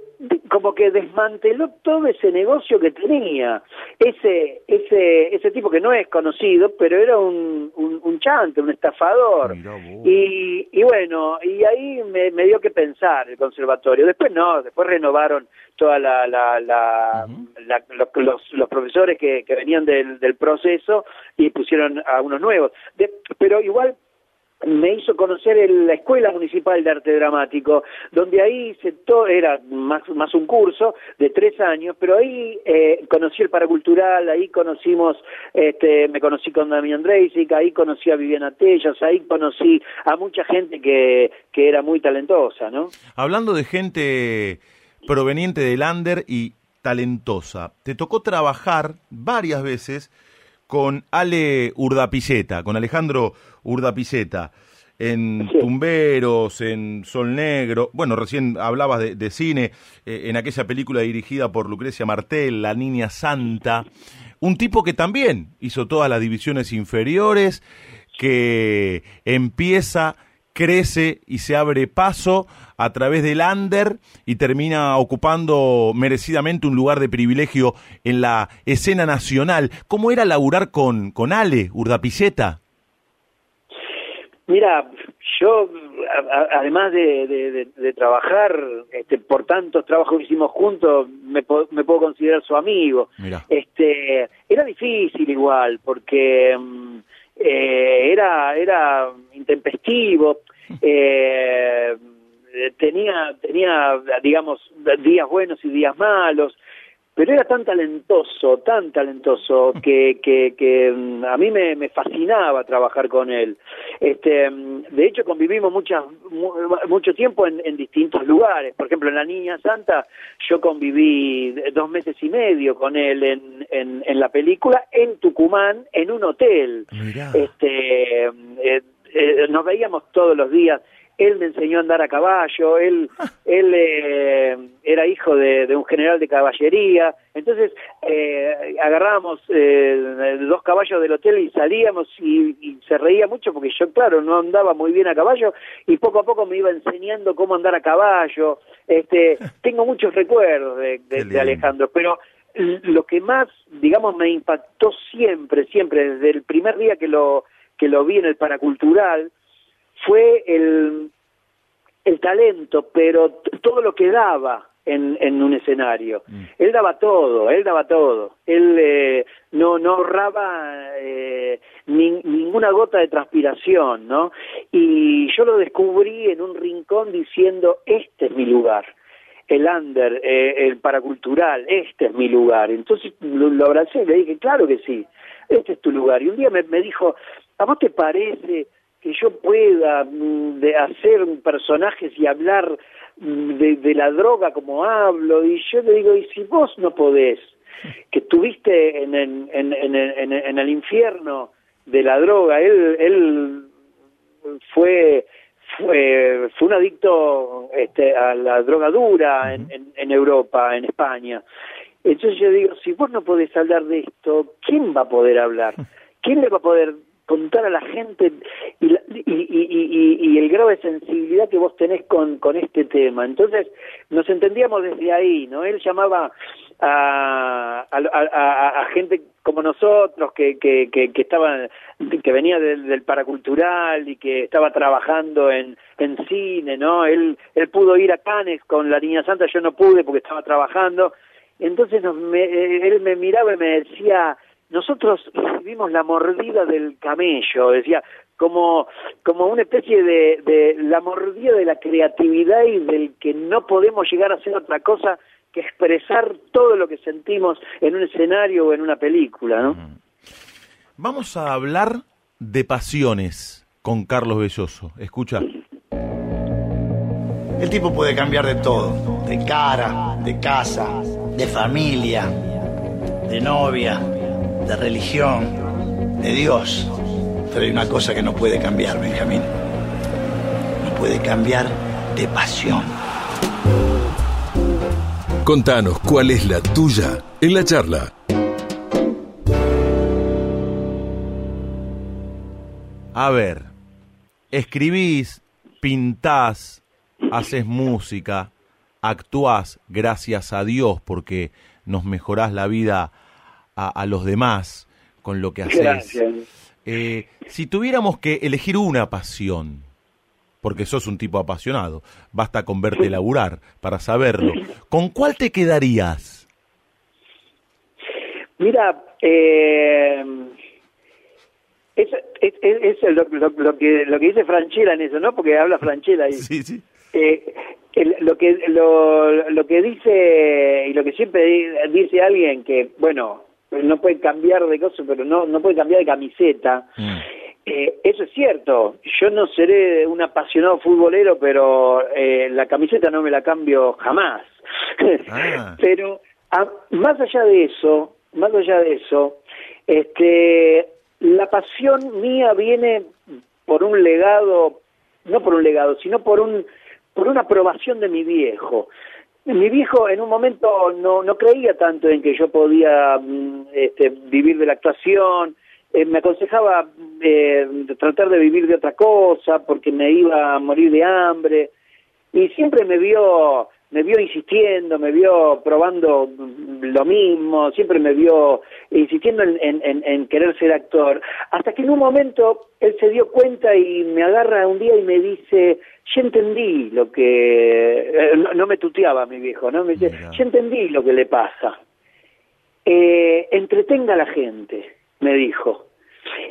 como que desmanteló todo ese negocio que tenía. Ese, ese, ese tipo que no es conocido, pero era un, un, un chante, un estafador. Y, y bueno, y ahí me, me dio que pensar el conservatorio. Después no, después renovaron toda la, la, la, la- los, los, los profesores que, que venían del, del proceso y pusieron a unos nuevos. De- pero igual me hizo conocer el- la Escuela Municipal de Arte Dramático, donde ahí se era más, más un curso de tres años, pero ahí eh, conocí el paracultural, ahí conocimos, este, me conocí con Damián Dreisic, ahí conocí a Viviana Tellas, ahí conocí a mucha gente que, que era muy talentosa, ¿no? Hablando de gente proveniente del under y talentosa, te tocó trabajar varias veces con Ale Urdapilleta, con Alejandro Urdapilleta, en Sí. Tumberos, en Sol Negro, bueno, recién hablabas de, de cine, eh, en aquella película dirigida por Lucrecia Martel, La Niña Santa, un tipo que también hizo todas las divisiones inferiores, que empieza crece y se abre paso a través del under y termina ocupando merecidamente un lugar de privilegio en la escena nacional. ¿Cómo era laburar con, con Ale Urdapilleta? Mira, yo, a- además de, de- de- de trabajar este, por tantos trabajos que hicimos juntos, me, po- me puedo considerar su amigo. Mira. Este, era difícil igual, porque mm, eh, era, era intempestivo, eh, tenía, tenía, digamos, días buenos y días malos, pero era tan talentoso, tan talentoso que, que, que mm, a mí me, me fascinaba trabajar con él. Este, mm, de hecho, convivimos muchas, mu- mucho tiempo en, en distintos lugares. Por ejemplo, en La Niña Santa yo conviví dos meses y medio con él en, en, en la película en Tucumán, en un hotel. Mirá. Este, eh, eh, nos veíamos todos los días. Él me enseñó a andar a caballo, él, él eh, era hijo de, de un general de caballería, entonces eh, agarrábamos eh, dos caballos del hotel y salíamos y, y se reía mucho porque yo, claro, no andaba muy bien a caballo y poco a poco me iba enseñando cómo andar a caballo. Este, tengo muchos recuerdos de, de-. Alejandro, pero lo que más, digamos, me impactó siempre, siempre, desde el primer día que lo, que lo vi en el paracultural, fue el, el talento, pero todo lo que daba en, en un escenario. Él daba todo, él daba todo. Él eh, no, no ahorraba eh, ni- ninguna gota de transpiración, ¿no? Y yo lo descubrí en un rincón diciendo, este es mi lugar. El under, eh, el paracultural, este es mi lugar. Entonces lo, lo abracé y le dije, claro que sí, este es tu lugar. Y un día me, me dijo, ¿a vos te parece que yo pueda mm, de hacer personajes y hablar mm, de, de la droga como hablo? Y yo le digo, ¿y si vos no podés? Que estuviste en, el- en, en, en, en el infierno de la droga, él, él fue fue, fue un adicto este, a la droga dura en, en, en Europa, en España. Entonces yo digo, si vos no podés hablar de esto, ¿quién va a poder hablar? ¿Quién le va a poder contar a la gente y, la- y, y- y- el grado de sensibilidad que vos tenés con, con este tema. Entonces, nos entendíamos desde ahí, ¿no? Él llamaba a, a, a- a- gente como nosotros que, que, que, que estaban que venía del, del paracultural y que estaba trabajando en, en cine, ¿no? Él él pudo ir a Cannes con la Niña Santa, yo no pude porque estaba trabajando. Entonces nos, me- eh, él me miraba y me decía, nosotros recibimos la mordida del camello, decía, como, como una especie de, de la mordida de la creatividad y del que no podemos llegar a hacer otra cosa que expresar todo lo que sentimos en un escenario o en una película, ¿no? Vamos a hablar de pasiones con Carlos Belloso. Escucha. El tipo puede cambiar de todo, de cara, de casa, de familia, de novia, de religión, de Dios. Pero hay una cosa que no puede cambiar, Benjamín. No puede cambiar de pasión. Contanos cuál es la tuya en la charla. A ver, escribís, pintás, haces música, actuás, gracias a Dios, porque nos mejorás la vida a, a los demás con lo que haces. Eh, si tuviéramos que elegir una pasión, porque sos un tipo apasionado, basta con verte laburar para saberlo, ¿con cuál te quedarías? Mira, eh, es, es, lo, lo- lo que, lo que dice Franchella en eso, ¿no? Porque habla Franchella ahí. Sí, sí. Eh, el- lo que lo, lo que dice y lo que siempre di- dice alguien que bueno no puede cambiar de cosa pero no no puede cambiar de camiseta Mm. eh, eso es cierto yo no seré un apasionado futbolero pero eh, la camiseta no me la cambio jamás Ah. pero a- más allá de eso más allá de eso este la pasión mía viene por un legado no por un legado, sino por un por una aprobación de mi viejo. Mi viejo en un momento no, no creía tanto en que yo podía mm, este, vivir de la actuación, eh, me aconsejaba eh, tratar de vivir de otra cosa porque me iba a morir de hambre. Y siempre me vio me vio insistiendo, me vio probando lo mismo, siempre me vio insistiendo en, en- en- querer ser actor, hasta que en un momento él se dio cuenta y me agarra un día y me dice, ya entendí lo que, eh, no, no me tuteaba mi viejo, ¿no? Me dice, ya entendí lo que le pasa. Eh, entretenga a la gente, me dijo.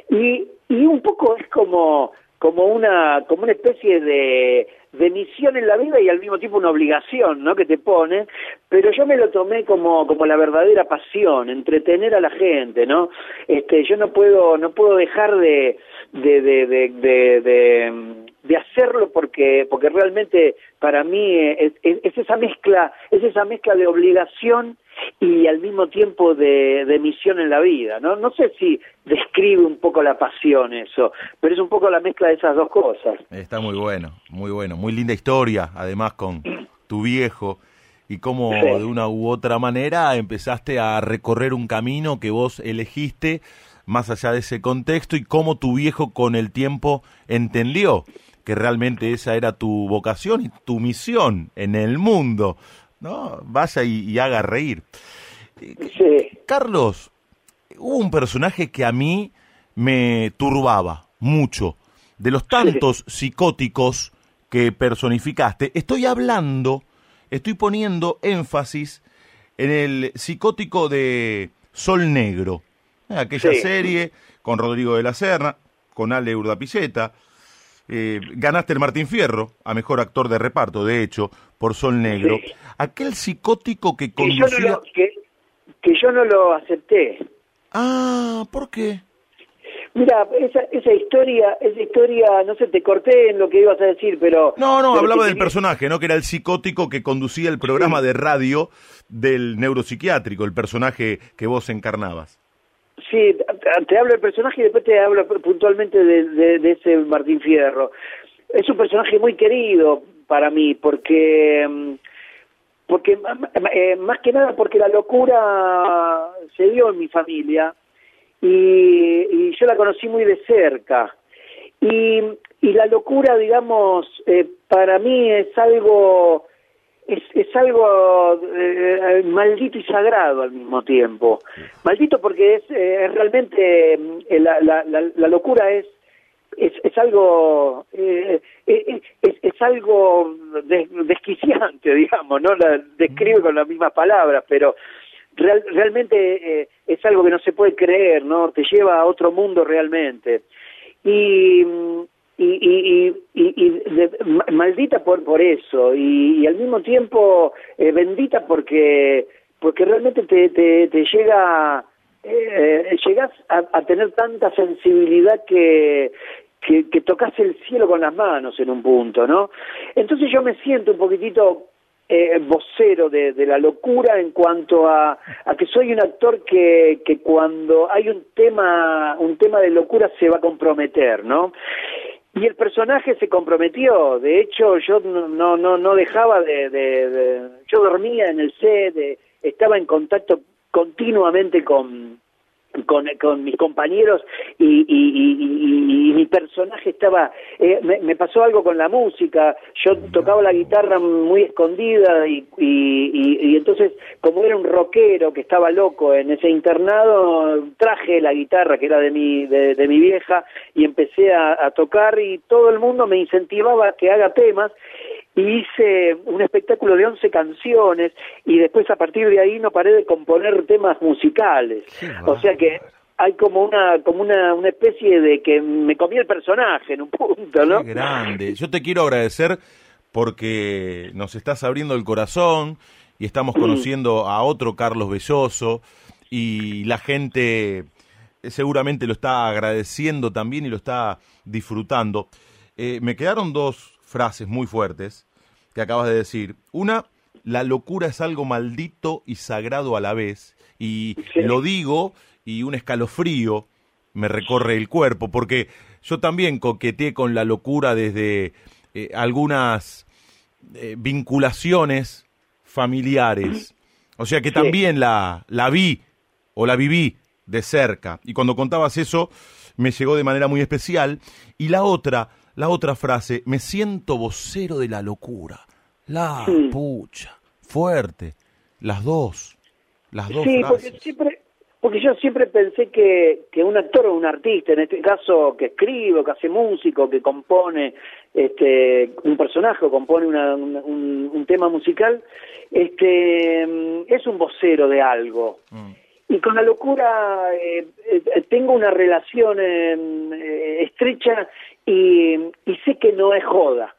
Y, y un poco es como, como una, como una especie de, misión en la vida y al mismo tiempo una obligación, ¿no? Que te pone, pero yo me lo tomé como, como la verdadera pasión, entretener a la gente, ¿no? Este, yo no puedo, no puedo dejar de, de, de, de, de, de- hacerlo porque, porque realmente para mí es, es- es esa mezcla, es esa mezcla de obligación y al mismo tiempo de, de misión en la vida, ¿no? No sé si describe un poco la pasión eso, pero es un poco la mezcla de esas dos cosas. Está muy bueno, muy bueno, muy linda historia, además con tu viejo y cómo Sí. de una u otra manera empezaste a recorrer un camino que vos elegiste más allá de ese contexto y cómo tu viejo con el tiempo entendió que realmente esa era tu vocación y tu misión en el mundo, ¿no? Vaya y, y haga reír. Sí, Carlos, hubo un personaje que a mí me turbaba mucho. De los tantos psicóticos que personificaste, estoy hablando, estoy poniendo énfasis en el psicótico de Sol Negro, ¿eh? aquella Sí. serie con Rodrigo de la Serna, con Ale Urdapilleta. Eh, ganaste el Martín Fierro a mejor actor de reparto, de hecho, por Sol Negro. Sí. Aquel psicótico que que yo, no conducía. lo, que, que yo no lo acepté. Ah, ¿por qué? Mira, esa, esa historia, esa historia, no sé, te corté en lo que ibas a decir, pero... No, no, pero hablaba que del personaje, ¿no? Que era el psicótico que conducía el programa de radio del neuropsiquiátrico, el personaje que vos encarnabas. Sí, te- hablo del personaje y después te hablo puntualmente de, ese Martín Fierro. Es un personaje muy querido para mí porque mm, porque eh, más que nada porque la locura se dio en mi familia y, y yo la conocí muy de cerca. Y, y la locura, digamos, eh, para mí es algo es, es algo eh, maldito y sagrado al mismo tiempo. Maldito porque es, eh, es realmente eh, la, la, la, locura es es, es algo eh, eh, es, es algo des- desquiciante digamos no la describe con las mismas palabras pero real- realmente eh, es algo que no se puede creer no te lleva a otro mundo realmente. Y y, y, y, y- de- ma- maldita por por eso y, y al mismo tiempo eh, bendita porque porque realmente te te, te llega eh, llegas a, a tener tanta sensibilidad que, que que tocas el cielo con las manos en un punto no entonces yo me siento un poquitito eh, vocero de, de la locura en cuanto a, a que soy un actor que, que cuando hay un tema un tema de locura se va a comprometer no y el personaje se comprometió. De hecho yo no no no, dejaba de, de- de- yo dormía en el set de- estaba en contacto continuamente con con, con mis compañeros y, y, y- y- y mi personaje estaba eh, me, me pasó algo con la música yo tocaba la guitarra muy escondida y, y, y- y entonces como era un rockero que estaba loco en ese internado traje la guitarra que era de mi de, de mi vieja y empecé a, a tocar y todo el mundo me incentivaba a que haga temas y hice un espectáculo de 11 canciones y después a partir de ahí no paré de componer temas musicales. O sea que hay como una como una, una especie de que me comí el personaje en un punto, ¿no? Qué grande. Yo te quiero agradecer porque nos estás abriendo el corazón y estamos conociendo a otro Carlos Belloso y la gente seguramente lo está agradeciendo también y lo está disfrutando. Eh, me quedaron dos frases muy fuertes que acabas de decir. Una, la locura es algo maldito y sagrado a la vez. Y lo digo y un escalofrío me recorre el cuerpo, porque yo también coqueteé con la locura desde eh, algunas eh, vinculaciones familiares. O sea que también la, la vi o la viví de cerca. Y cuando contabas eso, me llegó de manera muy especial. Y la otra, la otra frase, me siento vocero de la locura. La Sí. pucha, fuerte. Las dos, las dos Sí, porque siempre porque yo siempre pensé que, que un actor o un artista, en este caso que escribe, que hace músico, que compone este un personaje o compone una- una- un, un tema musical, este mm, es un vocero de algo. Y con la locura eh, eh, tengo una relación eh, eh, estrecha y, y sé que no es joda.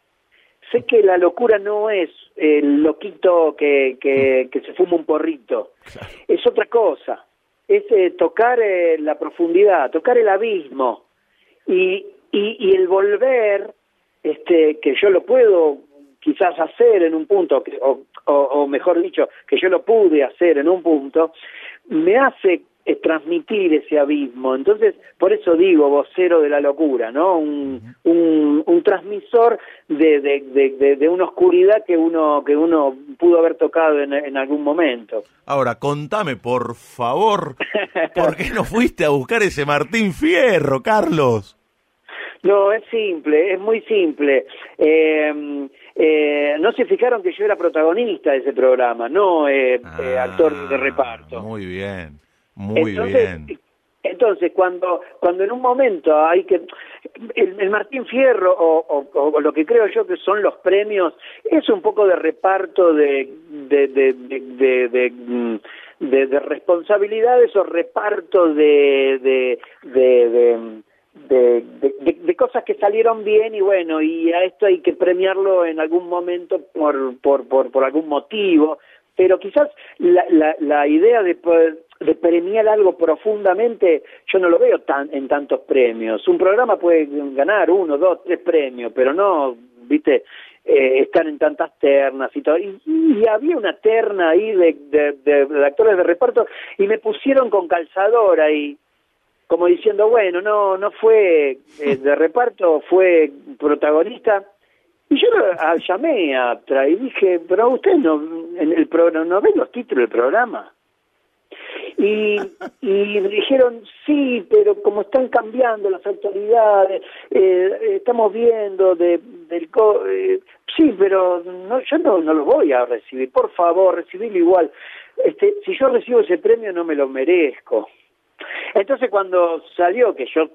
Sé que la locura no es el loquito que, que, que se fuma un porrito. Es otra cosa. Es eh, tocar eh, la profundidad, tocar el abismo. Y, y, y el volver, este, que yo lo puedo quizás hacer en un punto, que- o, o, o mejor dicho, que yo lo pude hacer en un punto, me hace eh, transmitir ese abismo. Entonces, por eso digo vocero de la locura, ¿no? Un, un, un transmisor de, de, de, de- una oscuridad que uno, que uno pudo haber tocado en, en algún momento. Ahora, contame, por favor, ¿por qué no fuiste a buscar ese Martín Fierro, Carlos? No, es simple, es muy simple. Eh, eh, no se fijaron que yo era protagonista de ese programa, no eh, eh, actor de reparto. Muy bien, muy entonces, bien. Entonces, cuando, cuando en un momento hay que... El, el Martín Fierro, o, o- o lo que creo yo que son los premios, es un poco de reparto de, de, de, de, de- de, mm, de- de responsabilidades o reparto de... de, de- de- de, de- de- de cosas que salieron bien y bueno, y a esto hay que premiarlo en algún momento por, por, por, por algún motivo, pero quizás la, la, la idea de, poder- de premiar algo profundamente, yo no lo veo tan, en tantos premios. Un programa puede ganar uno, dos, tres premios, pero no, viste, eh, estar en tantas ternas y todo. Y, y había una terna ahí de, de, de- de actores de reparto y me pusieron con calzador ahí como diciendo, bueno, no no fue eh, de reparto, fue protagonista. Y yo a- llamé a Tra y dije, pero usted no, en el programa, ¿no ven los títulos del programa? Y, y me dijeron, sí, pero como están cambiando las autoridades, eh, estamos viendo de, del... co- eh, sí, pero no, yo no, no lo voy a recibir, por favor, recibirlo igual. Este, si yo recibo ese premio no me lo merezco. Entonces cuando salió que yo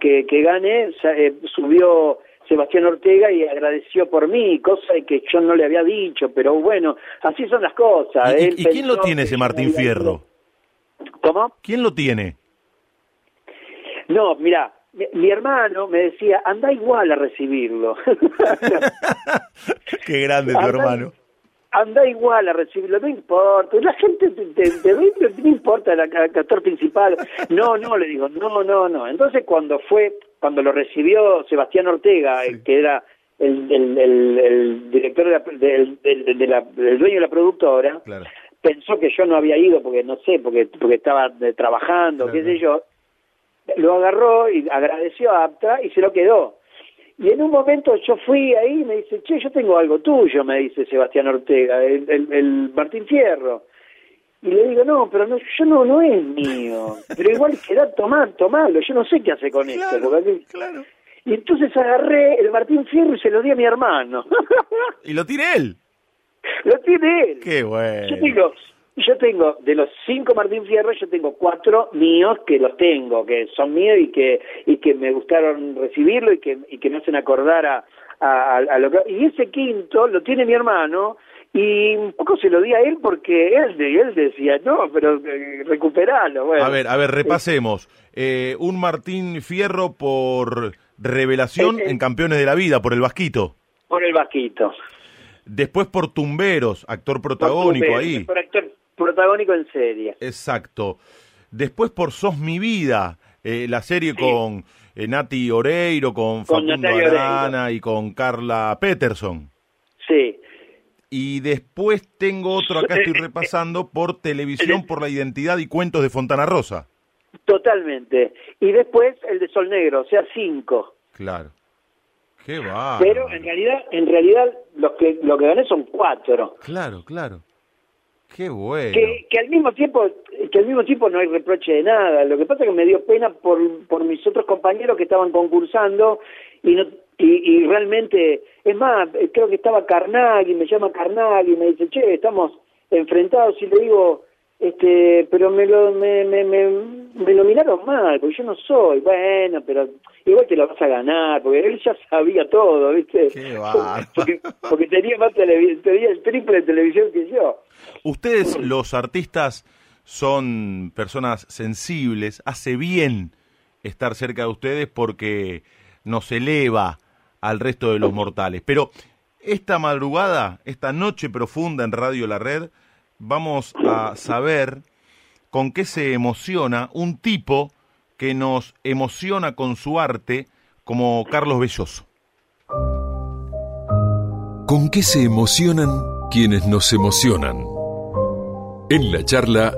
que, que gané, eh, subió Sebastián Ortega y agradeció por mí, cosa que yo no le había dicho, pero bueno, así son las cosas. ¿Y, Él y- y quién lo tiene ese Martín Fierro? ¿Cómo? ¿Quién lo tiene? No, mira, mi, mi hermano me decía, anda igual a recibirlo. Qué grande tu Anda- hermano. anda igual a recibirlo, no importa, la gente te, te, te no importa el ac- actor principal, no, no, le digo, no, no, no. Entonces cuando fue, cuando lo recibió Sebastián Ortega, que era el, el, el- el director de la, del, del- de la- del dueño de la productora, Claro. Pensó que yo no había ido porque no sé, porque porque estaba eh, trabajando, Claro, qué sé yo, lo agarró y agradeció a Aptra y se lo quedó. Y en un momento yo fui ahí y me dice, che, yo tengo algo tuyo, me dice Sebastián Ortega, el, el, el Martín Fierro. Y le digo, no, pero no, yo no, no es mío. Pero igual queda, tomá, tomalo, yo no sé qué hace con esto. porque aquí- claro. Y entonces agarré el Martín Fierro y se lo di a mi hermano. Y lo tiene él. Lo tiene él. Qué Yo bueno. tengo, yo tengo, de los cinco Martín Fierro, yo tengo cuatro míos que los tengo, que son míos y que y que me gustaron recibirlo y que y que me hacen acordar a, a, a lo que... Y ese quinto lo tiene mi hermano y un poco se lo di a él porque él, él decía, no, pero eh, recuperalo. Bueno, A ver, a ver, repasemos. Eh, un Martín Fierro por revelación Eh, eh. en Campeones de la Vida, por el Vasquito. Por el vasquito. Después por Tumberos, actor protagónico Por- ahí. Por actor protagónico en serie. Exacto. Después por Sos mi vida, eh, la serie con eh, Nati Oreiro, con, Con Facundo. Arana y con Carla Peterson. Sí. Y después tengo otro, acá estoy repasando, por televisión, por la identidad y cuentos de Fontana Rosa. Totalmente. Y después el de Sol Negro, o sea, cinco. Claro. Qué va. Pero en realidad, en realidad los que lo que gané son cuatro. Claro, claro. Qué bueno. Que, que al mismo tiempo, que al mismo tiempo no hay reproche de nada. Lo que pasa es que me dio pena por, por mis otros compañeros que estaban concursando y no y, y realmente, es más, creo que estaba Carnaghi, me llama Carnaghi y me dice, che, estamos enfrentados y le digo, este, pero me lo me, me, me, me nominaron mal, porque yo no soy, bueno, pero igual te lo vas a ganar, porque él ya sabía todo, ¿viste? Qué porque, porque tenía más televi- tenía el triple de televisión que yo. Ustedes, los artistas, son personas sensibles. Hace bien estar cerca de ustedes porque nos eleva al resto de los mortales. Pero esta madrugada, esta noche profunda en Radio La Red, vamos a saber con qué se emociona un tipo que nos emociona con su arte como Carlos Belloso. ¿Con qué se emocionan quienes nos emocionan? En la charla,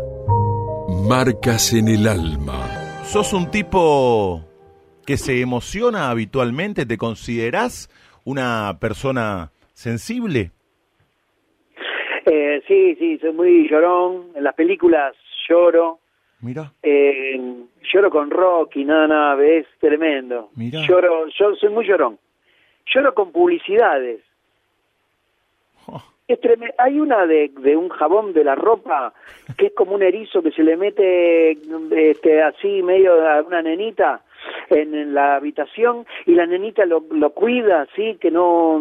Marcas en el Alma. ¿Sos un tipo que se emociona habitualmente? ¿Te considerás una persona sensible? Eh, sí, sí, soy muy llorón. En las películas lloro. Mira, Eh, lloro con Rocky, nada, nada, es tremendo. Lloro, yo soy muy llorón. Lloro con publicidades. Oh. Es treme- Hay una de, de un jabón de la ropa que es como un erizo que se le mete este, así medio a una nenita en, la habitación y la nenita lo, lo cuida así que no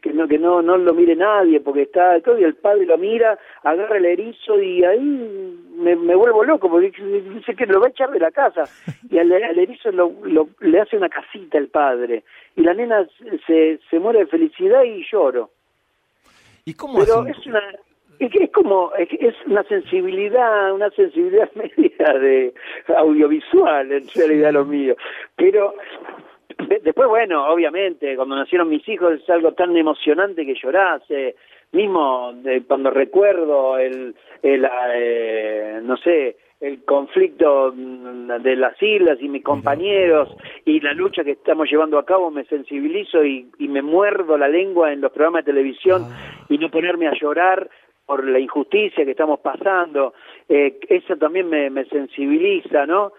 que no que no no lo mire nadie porque está todo y el padre lo mira agarra el erizo y ahí me, me vuelvo loco porque dice que lo va a echar de la casa. Y al, al erizo lo, lo- le hace una casita el padre. Y la nena se, se muere de felicidad y lloro. ¿y cómo pero es una es, que es como es, una sensibilidad una sensibilidad media de audiovisual en realidad lo mío. Pero de- después bueno obviamente cuando nacieron mis hijos es algo tan emocionante que llorase mismo de- cuando recuerdo el, el eh, no sé el conflicto mm, de las islas y mis compañeros y la lucha que estamos llevando a cabo me sensibilizo y, y me muerdo la lengua en los programas de televisión y no ponerme a llorar por la injusticia que estamos pasando, eh, eso también me, me sensibiliza, ¿no?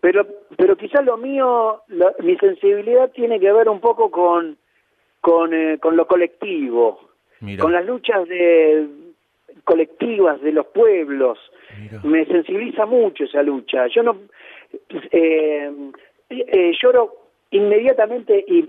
Pero, pero quizás lo mío, la- mi sensibilidad tiene que ver un poco con, con, eh, con lo colectivo, Mira. con las luchas de, colectivas de los pueblos. Mira. Me sensibiliza mucho esa lucha. Yo no eh, eh, lloro inmediatamente y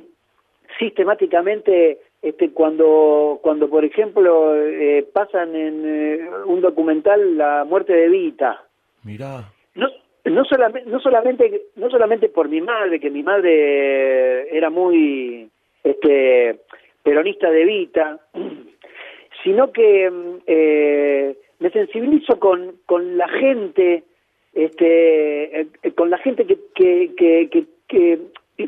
sistemáticamente este cuando cuando por ejemplo eh, pasan en eh, un documental la muerte de Vita Mirá. no no solamente no solamente no solamente por mi madre que mi madre eh, era muy este peronista de Vita sino que mm, eh, me sensibilizo con con la gente este eh, eh, con la gente que que que, que, que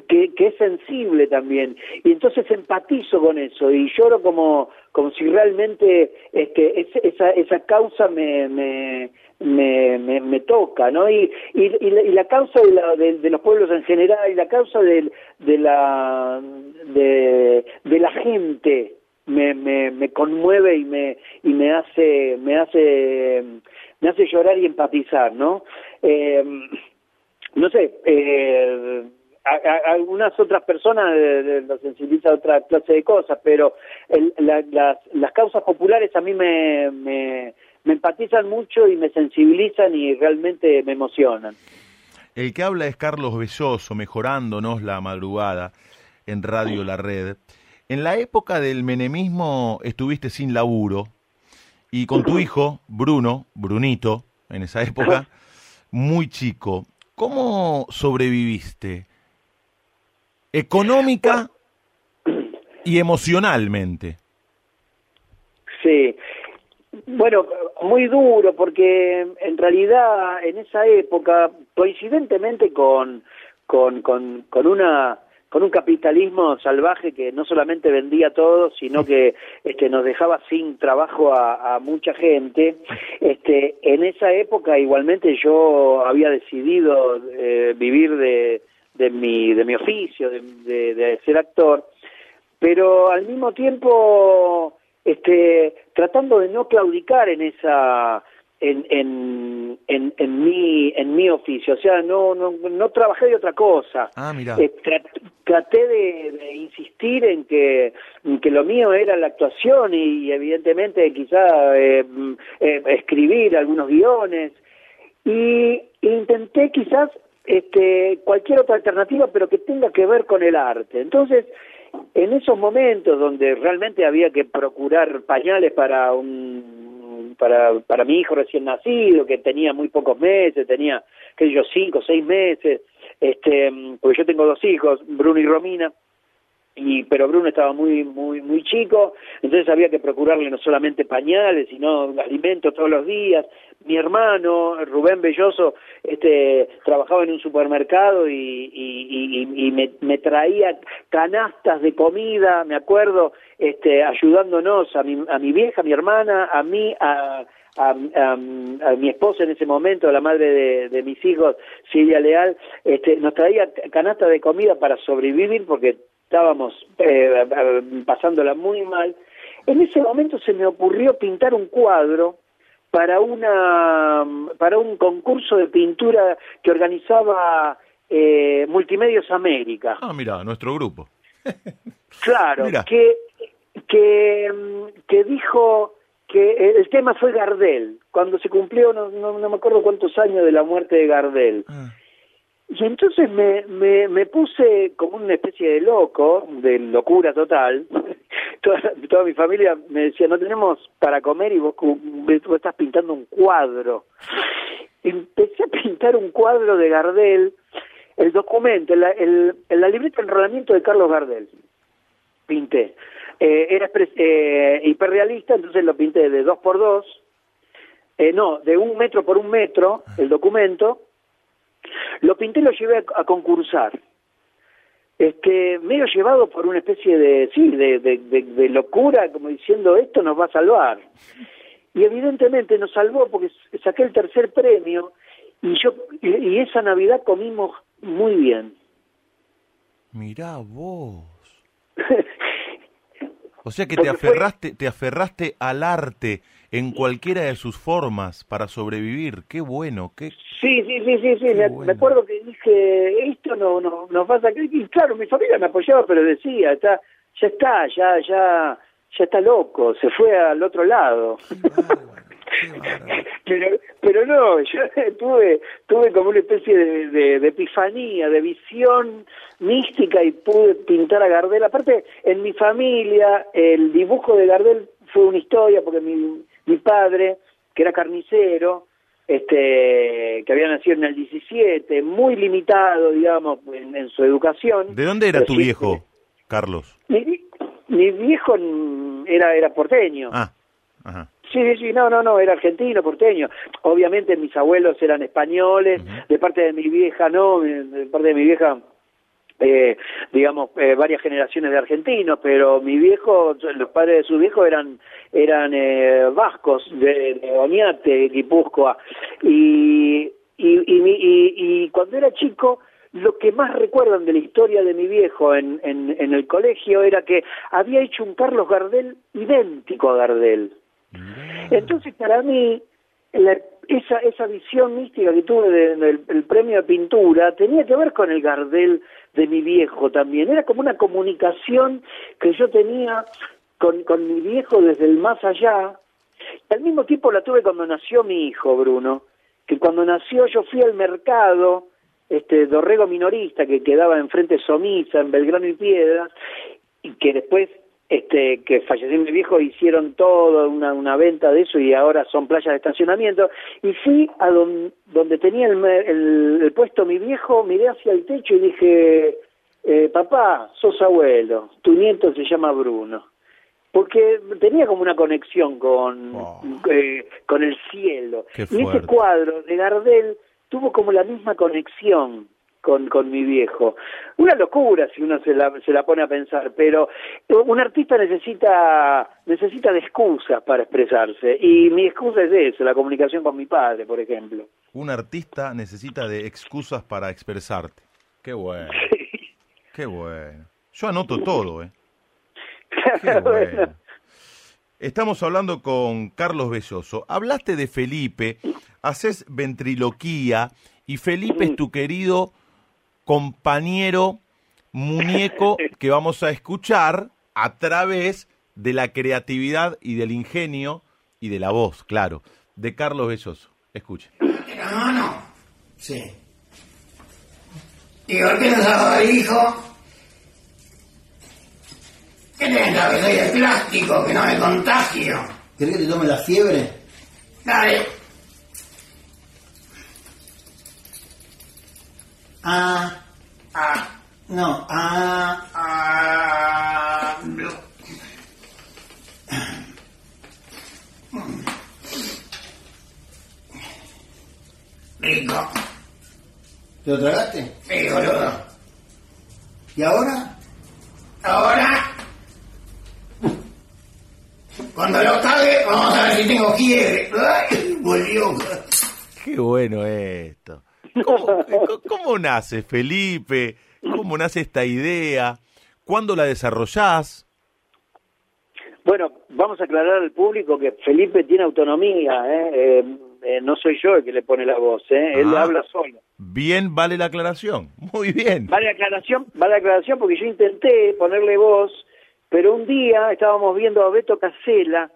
que, que es sensible también. Y entonces empatizo con eso y lloro como como si realmente este es- esa esa causa me me me, me, me toca no y, y, y, la, y la causa de, la, de, de los pueblos en general y la causa de, de la de, de la gente me, me, me conmueve y me y me hace me hace me hace llorar y empatizar no eh, no sé, eh, a, a- algunas otras personas lo sensibiliza a otra clase de cosas, pero el- la- las, las causas populares a mí me, me, me empatizan mucho y me sensibilizan y realmente me emocionan. El que habla es Carlos Belloso, mejorándonos la madrugada en Radio La Red. En la época del menemismo estuviste sin laburo y con tu hijo, Bruno, Brunito, en esa época, muy chico. ¿Cómo sobreviviste? Económica y emocionalmente. Sí. Bueno, muy duro porque en realidad en esa época, coincidentemente con, con, con, con una con un capitalismo salvaje que no solamente vendía todo, sino que este, nos dejaba sin trabajo a, a mucha gente. Este, en esa época igualmente yo había decidido eh, vivir de, de, mi, de mi oficio, de, de, de ser actor, pero al mismo tiempo este tratando de no claudicar en esa en en en, en mi en mi oficio o sea no no no trabajé de otra cosa Ah, mira. Eh, tra- traté de, de insistir en que en que lo mío era la actuación y, evidentemente quizá eh, mm, eh, escribir algunos guiones y intenté quizás este cualquier otra alternativa pero que tenga que ver con el arte. Entonces en esos momentos donde realmente había que procurar pañales para un para para mi hijo recién nacido que tenía muy pocos meses tenía qué sé yo cinco seis meses este porque yo tengo dos hijos Bruno y Romina y pero Bruno estaba muy muy muy chico entonces había que procurarle no solamente pañales sino alimentos todos los días mi hermano Rubén Belloso este trabajaba en un supermercado y, y, y, me, me traía canastas de comida me acuerdo este ayudándonos a mi a mi vieja a mi hermana a mí a- a mi esposa en ese momento, la madre de, de mis hijos, Silvia Leal, este, nos traía canasta de comida para sobrevivir porque estábamos eh, eh, pasándola muy mal. En ese momento se me ocurrió pintar un cuadro para una para un concurso de pintura que organizaba eh, Multimedios América. Ah, mira, nuestro grupo. Claro, que que que dijo que el tema fue Gardel, cuando se cumplió, no, no, no me acuerdo cuántos años de la muerte de Gardel. Ah, Y entonces me, me, me puse como una especie de loco, de locura total. Toda, toda mi familia me decía, no tenemos para comer y vos, vos estás pintando un cuadro. Empecé a pintar un cuadro de Gardel, el documento, el, el, la libreta de enrolamiento de Carlos Gardel. Pinté. Eh, era eh, hiperrealista, entonces lo pinté de dos por dos, eh, no, de un metro por un metro, el documento, lo pinté y lo llevé a concursar. Este, medio llevado por una especie de, sí, de, de, de- de locura, como diciendo, esto nos va a salvar. Y evidentemente nos salvó porque saqué el tercer premio y yo y, esa Navidad comimos muy bien. mirá vos. O sea que Porque te fue- aferraste, te aferraste al arte en cualquiera de sus formas para sobrevivir. Qué bueno, qué... Sí, sí, sí, sí, sí. Me, me, acuerdo que dije, esto no, no nos pasa... Y claro, mi familia me apoyaba, pero decía, está, ya está, ya, ya, ya está loco, se fue al otro lado. pero pero no yo tuve tuve como una especie de, de, de, epifanía de visión mística y pude pintar a Gardel aparte en mi familia el dibujo de Gardel fue una historia porque mi mi padre que era carnicero este que había nacido en el 17 muy limitado digamos en, en su educación. De dónde era tu viejo Carlos mi, mi viejo era era porteño. Ah ajá. Sí, sí, sí, no, no, no, era argentino, porteño. Obviamente mis abuelos eran españoles, uh -huh. de parte de mi vieja no, de parte de mi vieja, eh, digamos, eh, varias generaciones de argentinos, pero mi viejo, los padres de su viejo eran eran eh, vascos, de, de Oñate, Guipúzcoa, y, y, y, y, y cuando era chico lo que más recuerdan de la historia de mi viejo en, en, en el colegio era que había hecho un Carlos Gardel idéntico a Gardel. Entonces, para mí, la, esa, esa visión mística que tuve del de, de, premio de pintura tenía que ver con el Gardel de mi viejo también. Era como una comunicación que yo tenía con, con mi viejo desde el más allá. Al mismo tiempo la tuve cuando nació mi hijo, Bruno, que cuando nació yo fui al mercado, este Dorrego Minorista, que quedaba enfrente de Somisa, en Belgrano y Piedras, y que después este que falleció mi viejo hicieron todo una, una venta de eso y ahora son playas de estacionamiento. Y fui a don, donde tenía el, el, el, puesto mi viejo miré hacia el techo y dije eh, papá sos abuelo tu nieto se llama Bruno porque tenía como una conexión con oh. eh, con el cielo. Y ese cuadro de Gardel tuvo como la misma conexión con, con mi viejo. Una locura si uno se la, se la pone a pensar, pero un artista necesita, necesita de excusas para expresarse, y mi excusa es eso, la comunicación con mi padre, por ejemplo. Un artista necesita de excusas para expresarte. Qué bueno. Sí. Qué bueno. Yo anoto todo, ¿eh? Qué bueno. Estamos hablando con Carlos Belloso. Hablaste de Felipe, haces ventriloquía y Felipe es tu querido compañero muñeco que vamos a escuchar a través de la creatividad y del ingenio y de la voz, claro, de Carlos Belloso. Escuche. No, no. Sí. ¿Y por qué no salgo hijo? ¿Qué tenés la soy de plástico? Que no me contagio. ¿Querés que te tome la fiebre? Dale. Ah. Ah. No. Ah. Ah. No. Rico. ¿Te lo tragaste? Sí, boludo. ¿Y ahora? Ahora. Cuando lo cague, vamos a ver si tengo fiebre. Ay, volvió. Qué bueno esto. ¿Cómo, ¿Cómo, nace Felipe? ¿Cómo nace esta idea? ¿Cuándo la desarrollás? Bueno, vamos a aclarar al público que Felipe tiene autonomía, ¿eh? Eh, eh, no soy yo el que le pone la voz, ¿eh? él Ah. habla solo. Bien, vale la aclaración. Muy bien. Vale la aclaración, vale la aclaración porque yo intenté ponerle voz, pero un día estábamos viendo a Beto Casela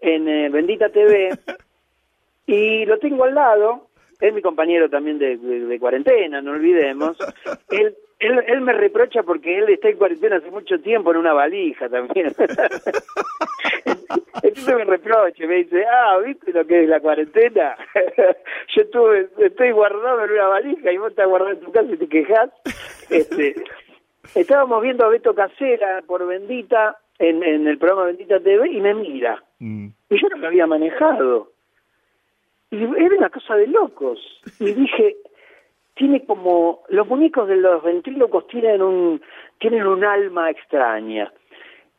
en eh, Bendita TV y lo tengo al lado, es mi compañero también de, de- de cuarentena, no olvidemos. Él, él, él me reprocha porque él está en cuarentena hace mucho tiempo en una valija también. Entonces me reprocha, me dice, ah, ¿viste lo que es la cuarentena? Yo estuve, estoy guardado en una valija y vos estás guardado en tu casa y te quejas. Este, estábamos viendo a Beto Casera por Bendita, en, en el programa Bendita TV, y me mira. Mm. Y yo no lo había manejado. Y era una cosa de locos. Y dije, tiene como, los muñecos de los ventrílocos tienen un, tienen un alma extraña.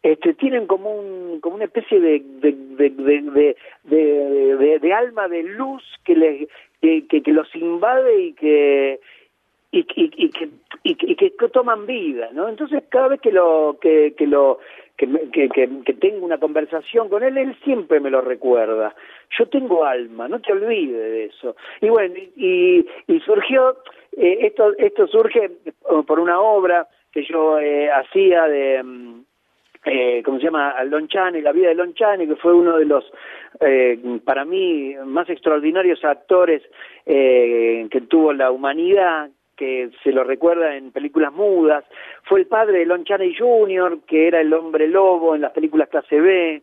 Este, tienen como un, como una especie de, de, de, de, de, alma de luz que, les, que, que, que los invade y que, y, y, y que, y, que- toman vida, ¿no? Entonces cada vez que lo que, que lo que, que, que- tengo una conversación con él, él siempre me lo recuerda. Yo tengo alma, no te olvides de eso. Y bueno, y, y surgió, eh, esto, esto surge por una obra que yo eh, hacía de, mm, eh, ¿cómo se llama? Lon Chaney, la vida de Lon Chaney, que fue uno de los, eh, para mí, más extraordinarios actores eh, que tuvo la humanidad, que se lo recuerda en películas mudas. Fue el padre de Lon Chaney Jr., que era el hombre lobo en las películas clase B.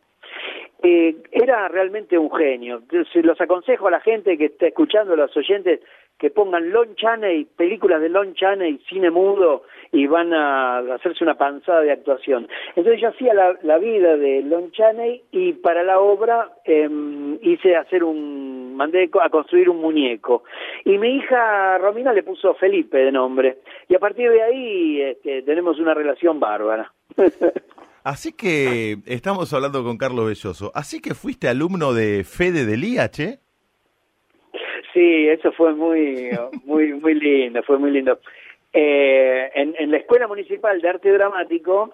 Realmente un genio. Los aconsejo a la gente que está escuchando, a los oyentes, que pongan Lon Chaney, películas de Lon Chaney, cine mudo, y van a hacerse una panzada de actuación. Entonces yo hacía la, la vida de Lon Chaney y para la obra eh, hice hacer un, mandé a construir un muñeco. Y mi hija Romina le puso Felipe de nombre. Y a partir de ahí este, tenemos una relación bárbara. Así que estamos hablando con Carlos Belloso. Así que fuiste alumno de Fede del IH. Sí, eso fue muy, muy, muy lindo, fue muy lindo. Eh, en, la Escuela Municipal de Arte Dramático,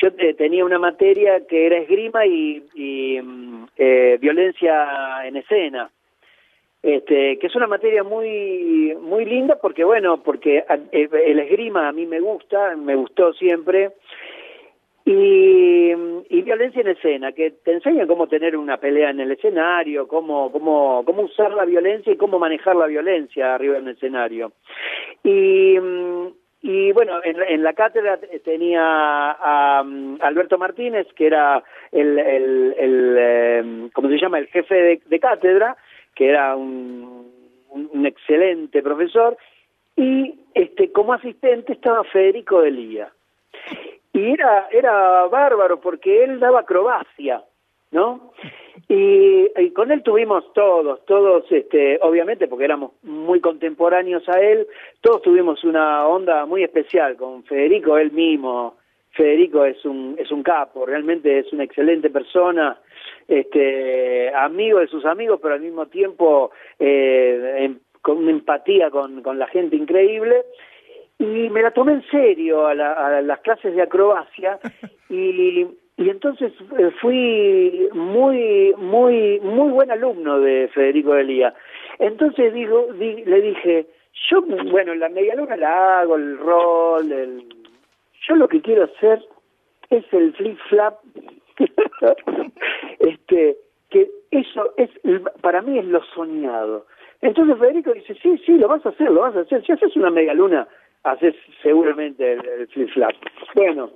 yo eh, tenía una materia que era esgrima y, y, mm, eh, violencia en escena. Este, que es una materia muy muy linda porque bueno porque eh, el esgrima a mí me gusta me gustó siempre y, y violencia en escena, que te enseñan cómo tener una pelea en el escenario, cómo, cómo, cómo usar la violencia y cómo manejar la violencia arriba en el escenario. Y, y bueno, en, en la cátedra tenía a, mm, Alberto Martínez, que era el, eh, ¿cómo se llama?, el jefe de, cátedra, que era un, un- un excelente profesor, y este como asistente estaba Federico Delía y era era bárbaro porque él daba acrobacia no y, con él tuvimos todos todos este obviamente porque éramos muy contemporáneos a él todos tuvimos una onda muy especial con Federico él mismo. Federico es un es un capo realmente es una excelente persona este amigo de sus amigos pero al mismo tiempo eh, em- con una empatía con, con la gente increíble y me la tomé en serio a, la- a las clases de acrobacia y, y entonces eh, fui muy muy muy buen alumno de Federico Delía. Entonces digo di- le dije yo bueno la media luna la hago el rol el yo lo que quiero hacer es el flip flap este que eso es para mí es lo soñado. Entonces Federico dice sí sí lo vas a hacer lo vas a hacer. Si haces una media luna haces seguramente el, el flip flap bueno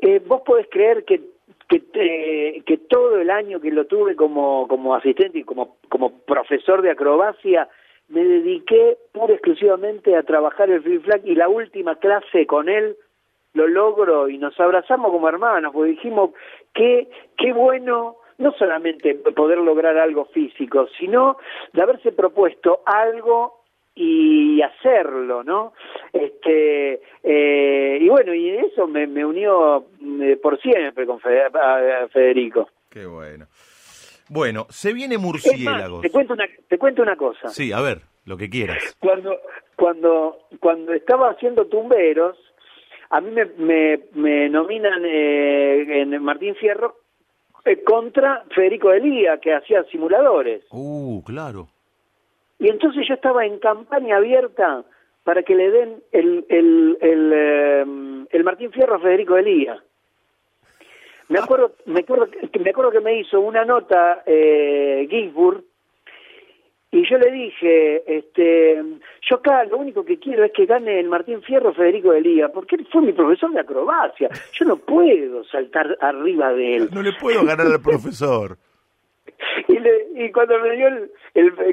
eh, vos podés creer que que, te- que todo el año que lo tuve como como asistente y como como profesor de acrobacia me dediqué pura exclusivamente a trabajar el flip flap y la última clase con él lo logro y nos abrazamos como hermanos, porque dijimos que qué bueno no solamente poder lograr algo físico, sino de haberse propuesto algo y hacerlo, ¿no? Este eh, y bueno y eso me, me unió eh, por siempre con Fe- a- a Federico. Qué bueno. Bueno, se viene más, murciélagos. te cuento una te cuento una cosa. Sí, a ver, lo que quieras. cuando cuando cuando estaba haciendo tumberos a mí me me, me nominan eh, en Martín Fierro eh, contra Federico Elía que hacía simuladores Uh, claro. Y entonces yo estaba en campaña abierta para que le den el el el, eh, el Martín Fierro a Federico Elía me acuerdo me acuerdo me acuerdo que me hizo una nota eh, Ginsburg y yo le dije, este, yo acá lo único que quiero es que gane el Martín Fierro Federico de Liga, porque él fue mi profesor de acrobacia. Yo no puedo saltar arriba de él. No le puedo ganar al profesor. Y, le- y cuando me dio el,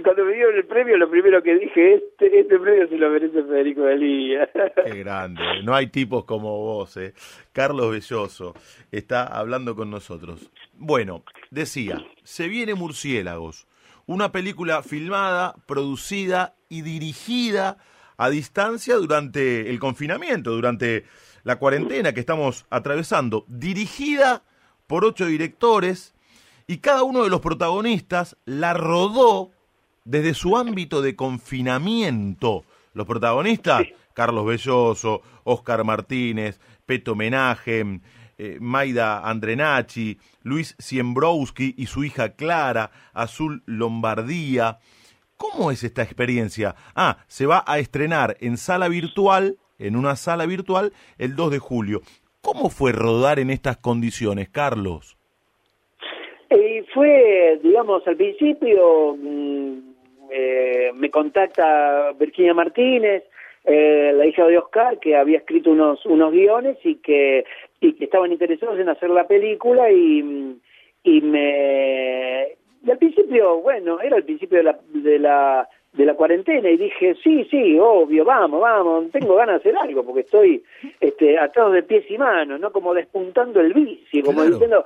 cuando me el premio, lo primero que dije, este, este premio se lo merece Federico de Liga. Qué grande. No hay tipos como vos, eh. Carlos Belloso está hablando con nosotros. Bueno, decía, se viene Murciélagos, una película filmada, producida y dirigida a distancia durante el confinamiento, durante la cuarentena que estamos atravesando, dirigida por ocho directores y cada uno de los protagonistas la rodó desde su ámbito de confinamiento. Los protagonistas, Carlos Belloso, Oscar Martínez, Peto Menaje, eh, Maida Andrenacci, Luis Siembrowski y su hija Clara, Azul Lombardía. ¿Cómo es esta experiencia? Ah, se va a estrenar en sala virtual, en una sala virtual, el 2 de julio. ¿Cómo fue rodar en estas condiciones, Carlos? Eh, fue, digamos, al principio mm, eh, me contacta Virginia Martínez, eh, la hija de Oscar, que había escrito unos unos guiones y que y que estaban interesados en hacer la película y, y me y al principio bueno era el principio de la de la de la cuarentena y dije sí sí obvio vamos vamos tengo ganas de hacer algo porque estoy este atados de pies y manos no como despuntando el vicio como Claro. diciendo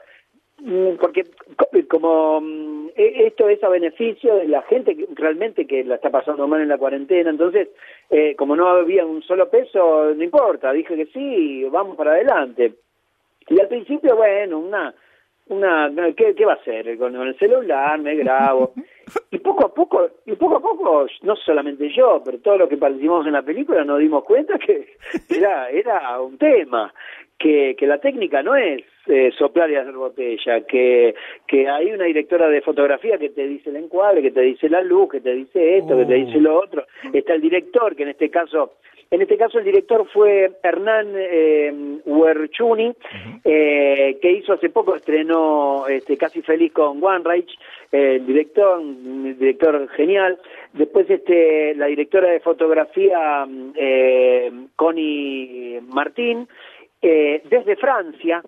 porque co- como mm, e- esto es a beneficio de la gente realmente que la está pasando mal en la cuarentena entonces eh, como no había un solo peso no importa dije que sí vamos para adelante. Y al principio bueno una una ¿qué, qué va a hacer con el celular me grabo. Y poco a poco y poco a poco no solamente yo pero todos los que participamos en la película nos dimos cuenta que era era un tema que, que la técnica no es eh, soplar y hacer botella, que, que hay una directora de fotografía que te dice el encuadre, que te dice la luz, que te dice esto, que te dice lo otro, está el director, que en este caso, en este caso el director fue Hernán eh, Huerchuni, eh, que hizo hace poco, estrenó este, Casi Feliz con One Reich, eh, el director, un director genial. Después este, la directora de fotografía, eh, Connie Martín, eh, desde Francia,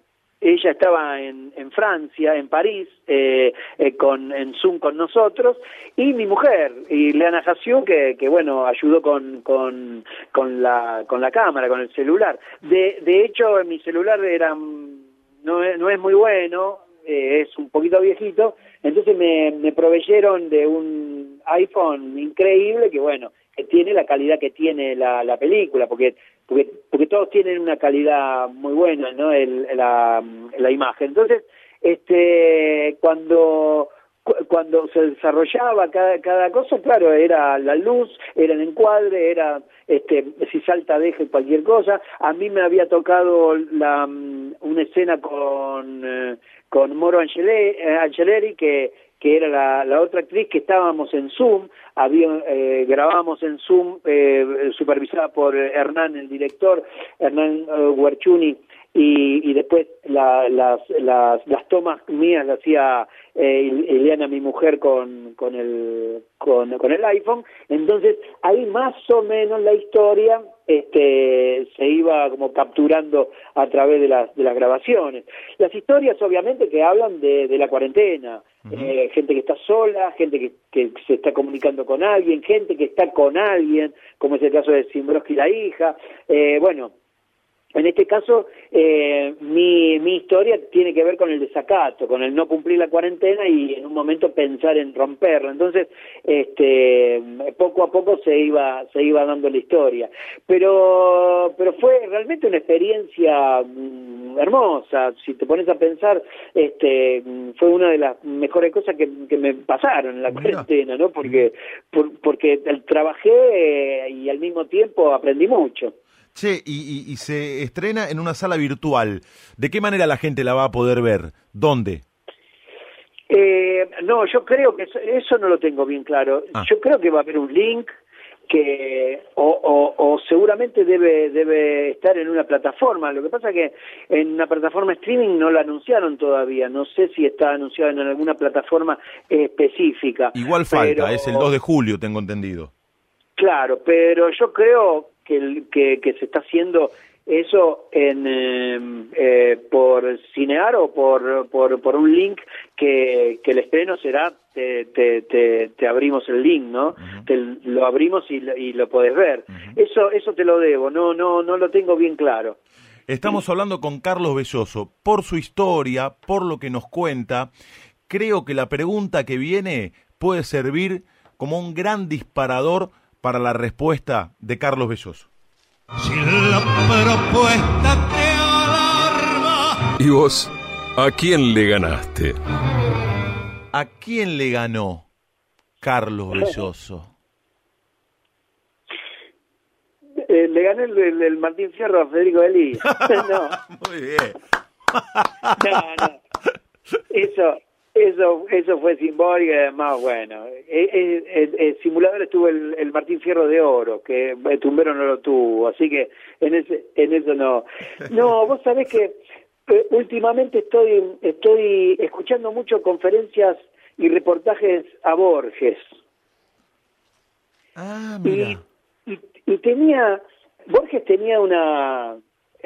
ella estaba en, en Francia, en París, eh, eh, con, en Zoom con nosotros, y mi mujer, y Leana Jassiu, que, bueno, ayudó con, con, con, la, con la cámara, con el celular. De, de hecho, mi celular era, mm, no, no es muy bueno, eh, es un poquito viejito, entonces me, me proveyeron de un iPhone increíble que bueno, tiene la calidad que tiene la, la película, porque, porque porque todos tienen una calidad muy buena, ¿no? El, la, la imagen. Entonces, este cuando cu- cuando se desarrollaba cada, cada cosa, claro, era la luz, era el encuadre, era este si salta deje cualquier cosa. A mí me había tocado la, mm, una escena con eh, con Moro eh, Angeleri que que era la, la otra actriz que estábamos en Zoom, había, eh, grabamos en Zoom, eh, supervisada por Hernán, el director, Hernán eh, Huarchuni, y, y después la- las, las, las tomas mías las hacía eh, Eliana, mi mujer, con, con, el, con, con el iPhone. Entonces, ahí más o menos la historia este, se iba como capturando a través de las, de las grabaciones. Las historias, obviamente, que hablan de, de la cuarentena. Eh, gente que está sola, gente que, que se está comunicando con alguien, gente que está con alguien, como es el caso de Simbroski la hija. Eh, bueno, en este caso, eh, mi, mi historia tiene que ver con el desacato, con el no cumplir la cuarentena y en un momento pensar en romperlo. Entonces, este, poco a poco se iba, se iba dando la historia. Pero, pero fue realmente una experiencia mm, hermosa. Si te pones a pensar, este, mm, fue una de las mejores cosas que, que me pasaron en la cuarentena, ¿no? Porque, por- porque trabajé eh, y al mismo tiempo aprendí mucho. Che, y, y- y se estrena en una sala virtual. ¿De qué manera la gente la va a poder ver? ¿Dónde? Eh, no, yo creo que eso, eso no lo tengo bien claro. Ah. Yo creo que va a haber un link que o, o, o seguramente debe debe estar en una plataforma. Lo que pasa que en una plataforma streaming no la anunciaron todavía. No sé si está anunciado en alguna plataforma específica. Igual falta, Pero- es el 2 de julio, tengo entendido. Claro, pero yo creo que, que, que se está haciendo eso en eh, eh, por Cinear o por, por, por un link que, que el estreno será, te, te, te, te abrimos el link, ¿no? Te lo abrimos y, lo- y lo podés ver. Eso eso te lo debo, no no no lo tengo bien claro. Estamos hablando con Carlos Belloso. Por su historia, por lo que nos cuenta, creo que la pregunta que viene puede servir como un gran disparador para la respuesta de Carlos Belloso. Si la propuesta te alarma. ¿Y vos? ¿A quién le ganaste? ¿A quién le ganó Carlos Belloso? Eh, le gané el, el- el Martín Fierro a Federico Delí. no, Muy bien. no, no. Eso, eso, eso fue simbólico y además, bueno. eh, eh, eh, eh, simulador estuvo el, el Martín Fierro de Oro, que eh, Tumbero no lo tuvo, así que en ese, en eso no. No, vos sabés que eh, últimamente estoy, estoy escuchando mucho conferencias y reportajes a Borges. Ah, Y, y, y tenía, Borges tenía una,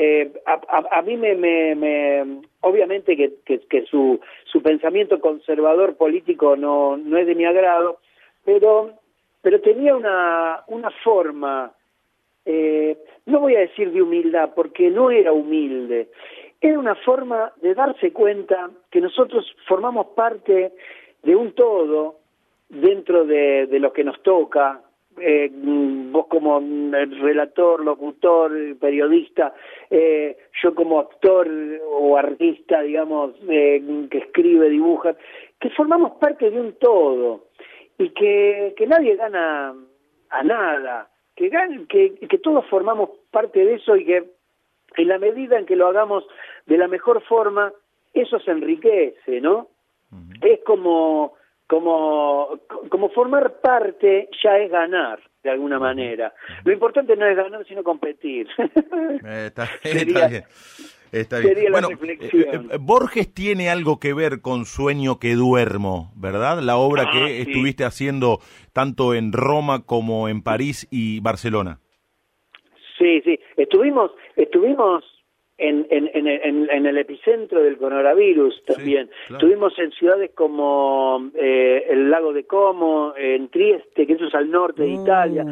eh, a, a- a mí me, me, me- obviamente que, que, que su, su pensamiento conservador político no, no es de mi agrado, pero, pero tenía una, una forma, eh, no voy a decir de humildad, porque no era humilde, era una forma de darse cuenta que nosotros formamos parte de un todo dentro de, de lo que nos toca, eh, vos como mm, relator, locutor, periodista, eh, yo como actor o artista, digamos, eh, que escribe, dibuja, que formamos parte de un todo y que, que nadie gana a nada, que, gan- que, que todos formamos parte de eso y que en la medida en que lo hagamos de la mejor forma, eso se enriquece, ¿no? Es como, como, como formar parte ya es ganar, de alguna manera. Lo importante no es ganar, sino competir. Eh, está, Sería- está bien. Está bien. sería la Bueno, reflexión. eh, eh, Borges tiene algo que ver con Sueño que duermo, ¿verdad? La obra Ah, que sí. estuviste haciendo tanto en Roma como en París y Barcelona. Sí, sí. Estuvimos, estuvimos en, en, en, en- en el epicentro del coronavirus también. Estuvimos en ciudades como eh, el lago de Como, en Trieste, que eso es al norte de Italia,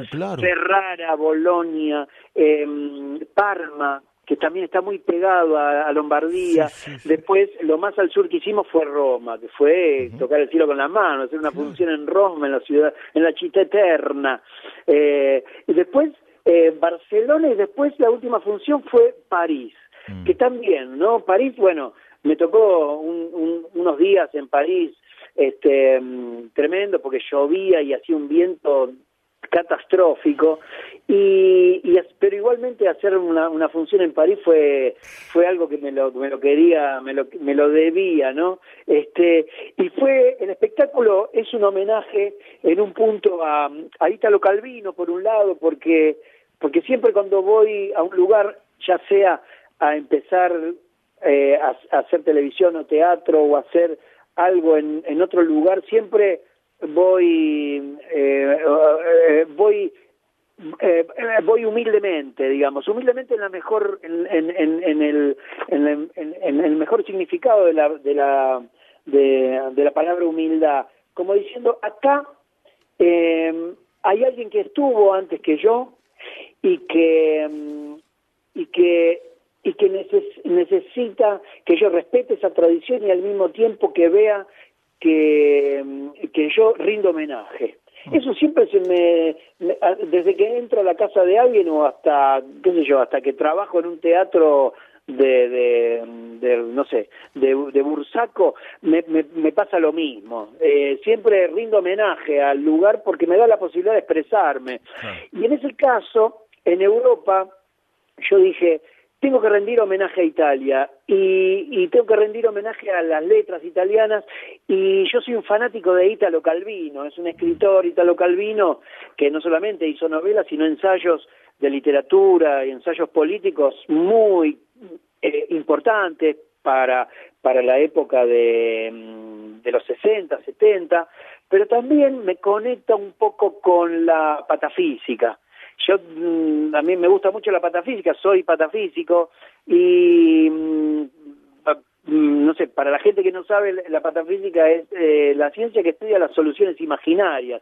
Ferrara, Bolonia, em, Parma que también está muy pegado a, a Lombardía. Después, lo más al sur que hicimos fue Roma, que fue tocar el cielo con las manos, hacer una función en Roma, en la ciudad, en la ciudad eterna. Eh, y después eh, Barcelona y después la última función fue París, que también, ¿no? París, bueno, me tocó un- un- unos días en París este mm, tremendo porque llovía y hacía un viento catastrófico y, y pero igualmente hacer una, una función en París fue fue algo que me lo me lo quería me lo me lo debía no este y fue el espectáculo es un homenaje en un punto a a Italo Calvino por un lado porque porque siempre cuando voy a un lugar ya sea a empezar eh, a, hacer televisión o teatro o hacer algo en, en otro lugar siempre voy eh, eh, voy eh, voy humildemente digamos. Humildemente en la mejor en, en, en, el en, en- el mejor significado de la de la de, de la palabra humildad. Como diciendo acá eh, hay alguien que estuvo antes que yo y que mm, y que y que neces- necesita que yo respete esa tradición y al mismo tiempo que vea que, mm, que yo rindo homenaje. Eso siempre se me, me- desde que entro a la casa de alguien o hasta, qué sé yo, hasta que trabajo en un teatro de, de, de, no sé, de, de Bursaco, me, me, me pasa lo mismo. Eh, siempre rindo homenaje al lugar porque me da la posibilidad de expresarme. Y en ese caso, en Europa, yo dije, tengo que rendir homenaje a Italia y, tengo que rendir homenaje a las letras italianas y yo soy un fanático de Italo Calvino, es un escritor Italo Calvino que no solamente hizo novelas, sino ensayos de literatura y ensayos políticos muy eh, importantes para, para la época de, mm, de los 60, 70, pero también me conecta un poco con la patafísica. Yo, mm, a mí me gusta mucho la patafísica, soy patafísico y, mm, mm, no sé, para la gente que no sabe, la patafísica es eh, la ciencia que estudia las soluciones imaginarias.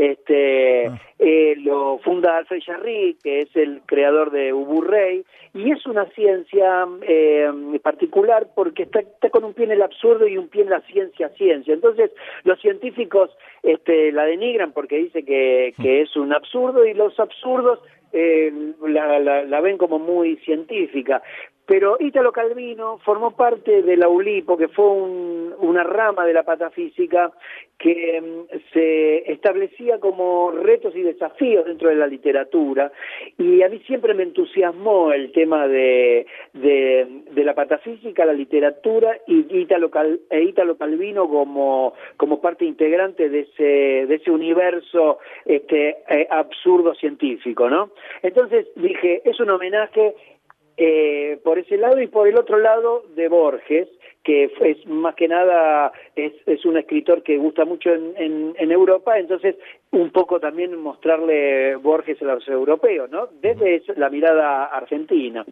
Este, eh, lo funda Alfred Jarry, que es el creador de Uburrey, y es una ciencia eh, particular porque está, está con un pie en el absurdo y un pie en la ciencia ciencia. Entonces, los científicos este, la denigran porque dice que, que es un absurdo y los absurdos eh, la, la, la ven como muy científica. Pero Ítalo Calvino formó parte de la ULIPO, que fue un- una rama de la patafísica que mm, se establecía como retos y desafíos dentro de la literatura. Y a mí siempre me entusiasmó el tema de, de, de la patafísica, la literatura y Ítalo, Cal- e Ítalo Calvino como, parte integrante de ese, de ese universo este, eh, absurdo científico, ¿no? Entonces dije, es un homenaje eh, por ese lado y por el otro lado de Borges, que es más que nada es, es un escritor que gusta mucho en, en, en Europa, entonces un poco también mostrarle Borges a los europeos, ¿no? Desde la mirada argentina.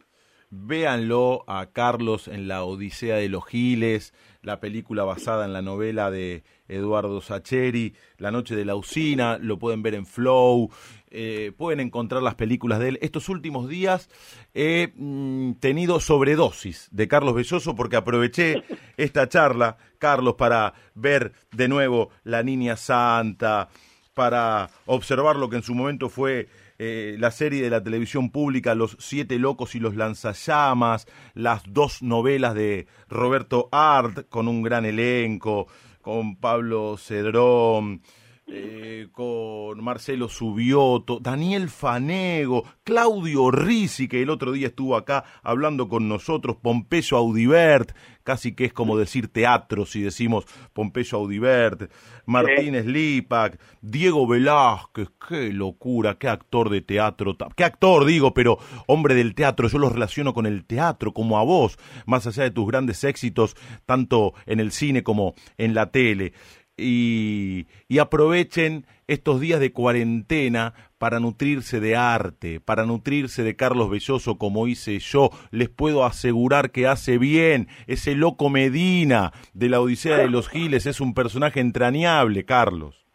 Véanlo a Carlos en la Odisea de los Giles, la película basada en la novela de Eduardo Sacheri, La Noche de la Usina, lo pueden ver en Flow, eh, pueden encontrar las películas de él. Estos últimos días he mm, tenido sobredosis de Carlos Belloso porque aproveché esta charla, Carlos, para ver de nuevo La Niña Santa, para observar lo que en su momento fue eh, la serie de la televisión pública Los Siete Locos y los Lanzallamas, las dos novelas de Roberto Art con un gran elenco, con Pablo Cedrón, eh, con Marcelo Subioto, Daniel Fanego, Claudio Risi, que el otro día estuvo acá hablando con nosotros, Pompeyo Audibert, casi que es como decir teatro si decimos Pompeyo Audibert, Martínez Lipac, Diego Velázquez, qué locura, qué actor de teatro, qué actor digo, pero hombre del teatro, yo los relaciono con el teatro, como a vos, más allá de tus grandes éxitos, tanto en el cine como en la tele y, aprovechen estos días de cuarentena para nutrirse de arte, para nutrirse de Carlos Belloso como hice yo. Les puedo asegurar que hace bien. Ese loco Medina de la Odisea de los Giles es un personaje entrañable, Carlos.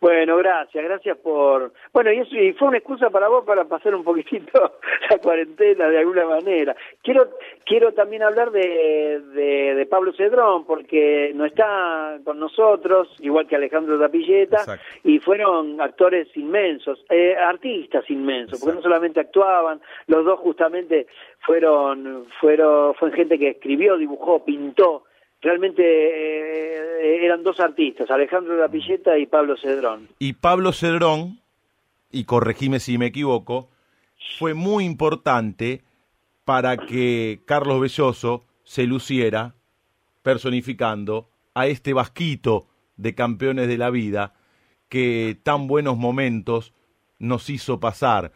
Bueno, gracias, gracias por... Bueno, y, eso, y fue una excusa para vos para pasar un poquitito la cuarentena de alguna manera. Quiero quiero también hablar de, de, de Pablo Cedrón, porque no está con nosotros, igual que Alejandro Tapilleta, y fueron actores inmensos, eh, artistas inmensos, porque no solamente actuaban, los dos justamente fueron, fueron, fue gente que escribió, dibujó, pintó, realmente eh, eran dos artistas, Alejandro Lapilleta y Pablo Cedrón. Y Pablo Cedrón, y corregime si me equivoco, fue muy importante para que Carlos Belloso se luciera personificando a este vasquito de campeones de la vida que tan buenos momentos nos hizo pasar,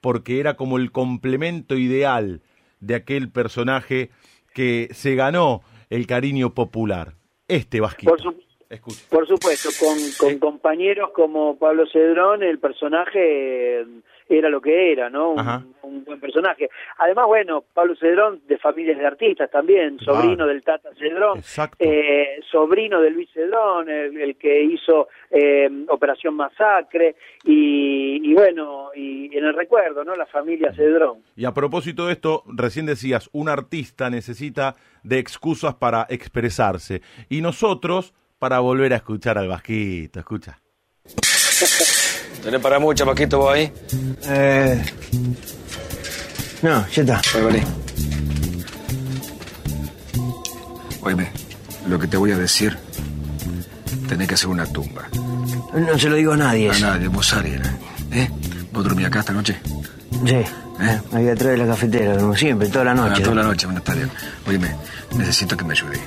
porque era como el complemento ideal de aquel personaje que se ganó el cariño popular. Este vasquito. Por, su- por supuesto, con, con compañeros como Pablo Cedrón, el personaje eh, era lo que era, ¿no? Un, Ajá. Un buen personaje. Además, bueno, Pablo Cedrón, de familias de artistas también, sobrino del Tata Cedrón, eh, sobrino de Luis Cedrón, el, el que hizo eh, Operación Masacre, y, y bueno, y en el recuerdo, ¿no? La familia Cedrón. Y a propósito de esto, recién decías, un artista necesita de excusas para expresarse. Y nosotros, para volver a escuchar al vasquito, escucha. ¿Tenés para mucho, Paquito, vos ahí? Eh. No, ya está. Pues vení. Oíme, lo que te voy a decir, tenés que hacer una tumba. No se lo digo a nadie. A eso. nadie, vos alguien. ¿Eh? ¿Vos dormís acá esta noche? Sí. Ahí atrás de la cafetera, como siempre, toda la noche. Ah, toda la noche, bueno, está bien. Oíme, necesito que me ayude.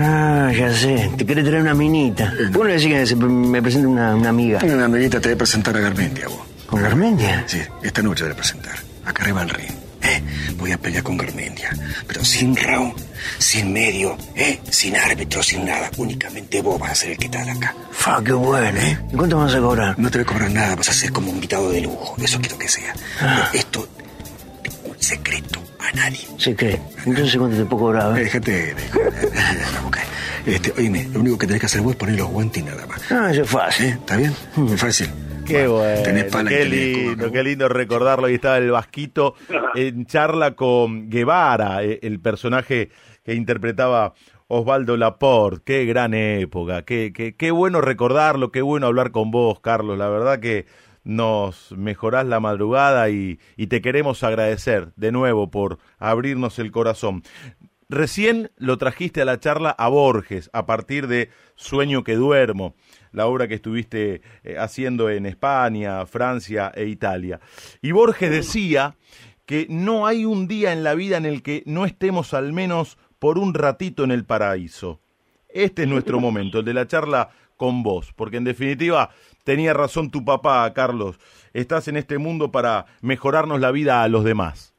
Ah, ya sé. Te quiere traer una minita. ¿Por qué no le decís que se- me presente una, una amiga? Una amiguita te voy a presentar a Garmendia, vos. ¿Con Garmendia? Sí, esta noche voy a presentar. Acá arriba al ring. ¿eh? Voy a pelear con Garmendia. Pero sin round, sin medio, ¿eh? Sin árbitro, sin nada. Únicamente vos vas a ser el que está de acá. Fa, qué bueno. ¿eh? ¿Y cuánto vas a cobrar? No te voy a cobrar nada, vas a ser como un invitado de lujo. Eso quiero que sea. Ah. Pero Esto, un secreto a nadie. ¿Se cree? Entonces, ¿cuánto te puedo cobrar? Eh, Déjate. Este, oíme, lo único que tenés que hacer vos es poner los guantes y nada más. Ah, eso es fácil. ¿Eh? ¿Está bien? Es fácil. Qué bueno, tenés pala y qué lindo, qué lindo recordarlo. Ahí estaba el Vasquito en charla con Guevara, eh, el personaje que interpretaba Osvaldo Laporte. Qué gran época, qué, qué, qué bueno recordarlo, qué bueno hablar con vos, Carlos. La verdad que nos mejorás la madrugada y, y te queremos agradecer de nuevo por abrirnos el corazón. Recién lo trajiste a la charla a Borges a partir de Sueño que duermo, la obra que estuviste eh, haciendo en España, Francia e Italia. Y Borges decía que no hay un día en la vida en el que no estemos al menos por un ratito en el paraíso. Este es nuestro momento, el de la charla con vos, porque en definitiva tenía razón tu papá, Carlos, estás en este mundo para mejorarnos la vida a los demás.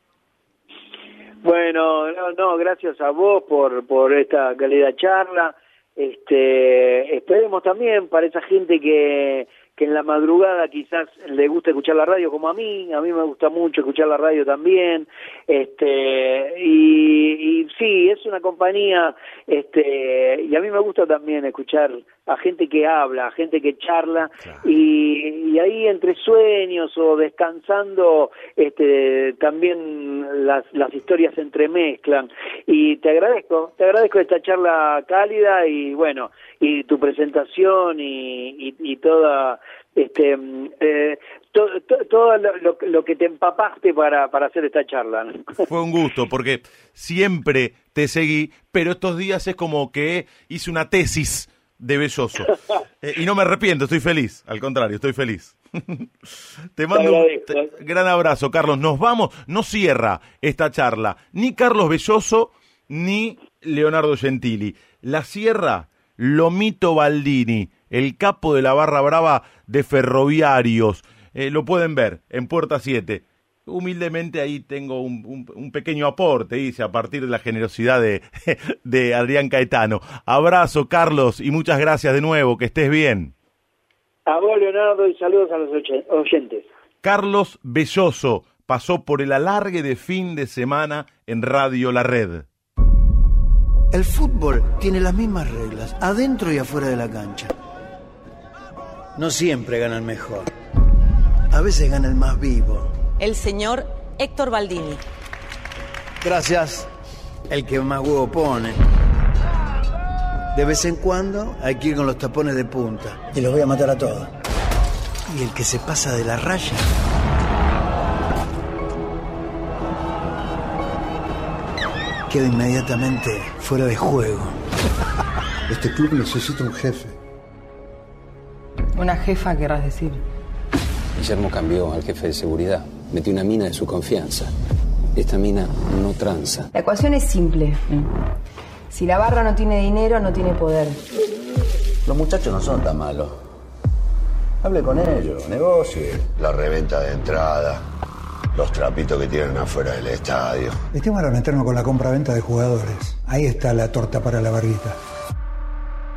Bueno, no, no, gracias a vos por, por esta calidad charla. Este, esperemos también para esa gente que, que en la madrugada quizás le gusta escuchar la radio como a mí, a mí me gusta mucho escuchar la radio también, este, y, y sí, es una compañía, este, y a mí me gusta también escuchar a gente que habla, a gente que charla, y, y ahí entre sueños o descansando, este, también las, las historias se entremezclan, y te agradezco, te agradezco esta charla cálida y bueno, y tu presentación y, y, y toda este eh, todo, lo, lo, que te empapaste para, para hacer esta charla. Fue un gusto, porque siempre te seguí, pero estos días es como que hice una tesis de Belloso. Eh, y no me arrepiento, estoy feliz, al contrario, estoy feliz. Te mando un gran abrazo, Carlos. Nos vamos, no cierra esta charla ni Carlos Belloso ni Leonardo Gentili. La cierra Lomito Baldini, el capo de la barra brava de ferroviarios. Eh, lo pueden ver en Puerta 7. Humildemente ahí tengo un, un, pequeño aporte, dice, a partir de la generosidad de, de Adrián Caetano. Abrazo, Carlos, y muchas gracias de nuevo, que estés bien. A vos, Leonardo, y saludos a los oyentes. Carlos Belloso pasó por el alargue de fin de semana en Radio La Red. El fútbol tiene las mismas reglas, adentro y afuera de la cancha. No siempre gana el mejor. A veces gana el más vivo. El señor Héctor Baldini. Gracias. El que más huevo pone. De vez en cuando hay que ir con los tapones de punta. Y los voy a matar a todos. Y el que se pasa de la raya queda inmediatamente fuera de juego. Este club necesita un jefe. Una jefa, querrás decir. Guillermo cambió al jefe de seguridad. Metió una mina de su confianza. Esta mina no tranza. La ecuación es simple. Si la barra no tiene dinero, no tiene poder. Los muchachos no son tan malos. Hable con ellos, negocie. La reventa de entrada, los trapitos que tienen afuera del estadio. El tema era meternos con la compra-venta de jugadores. Ahí está la torta para la barrita.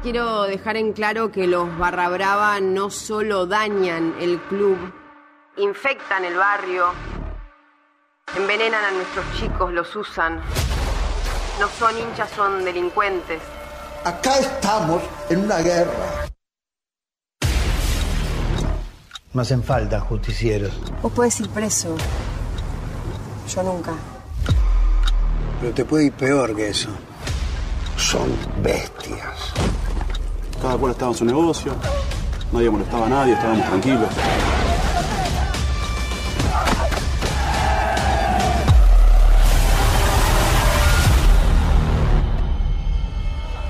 Quiero dejar en claro que los Barra Brava no solo dañan el club, infectan el barrio, envenenan a nuestros chicos, los usan. No son hinchas, son delincuentes. Acá estamos en una guerra. No hacen falta justicieros. Vos podés ir preso. Yo nunca. Pero te puede ir peor que eso. Son bestias. Cada cual estaba en su negocio, nadie molestaba a nadie, estábamos tranquilos.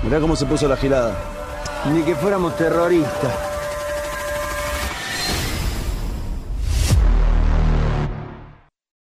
Mirá cómo se puso la girada. Ni que fuéramos terroristas.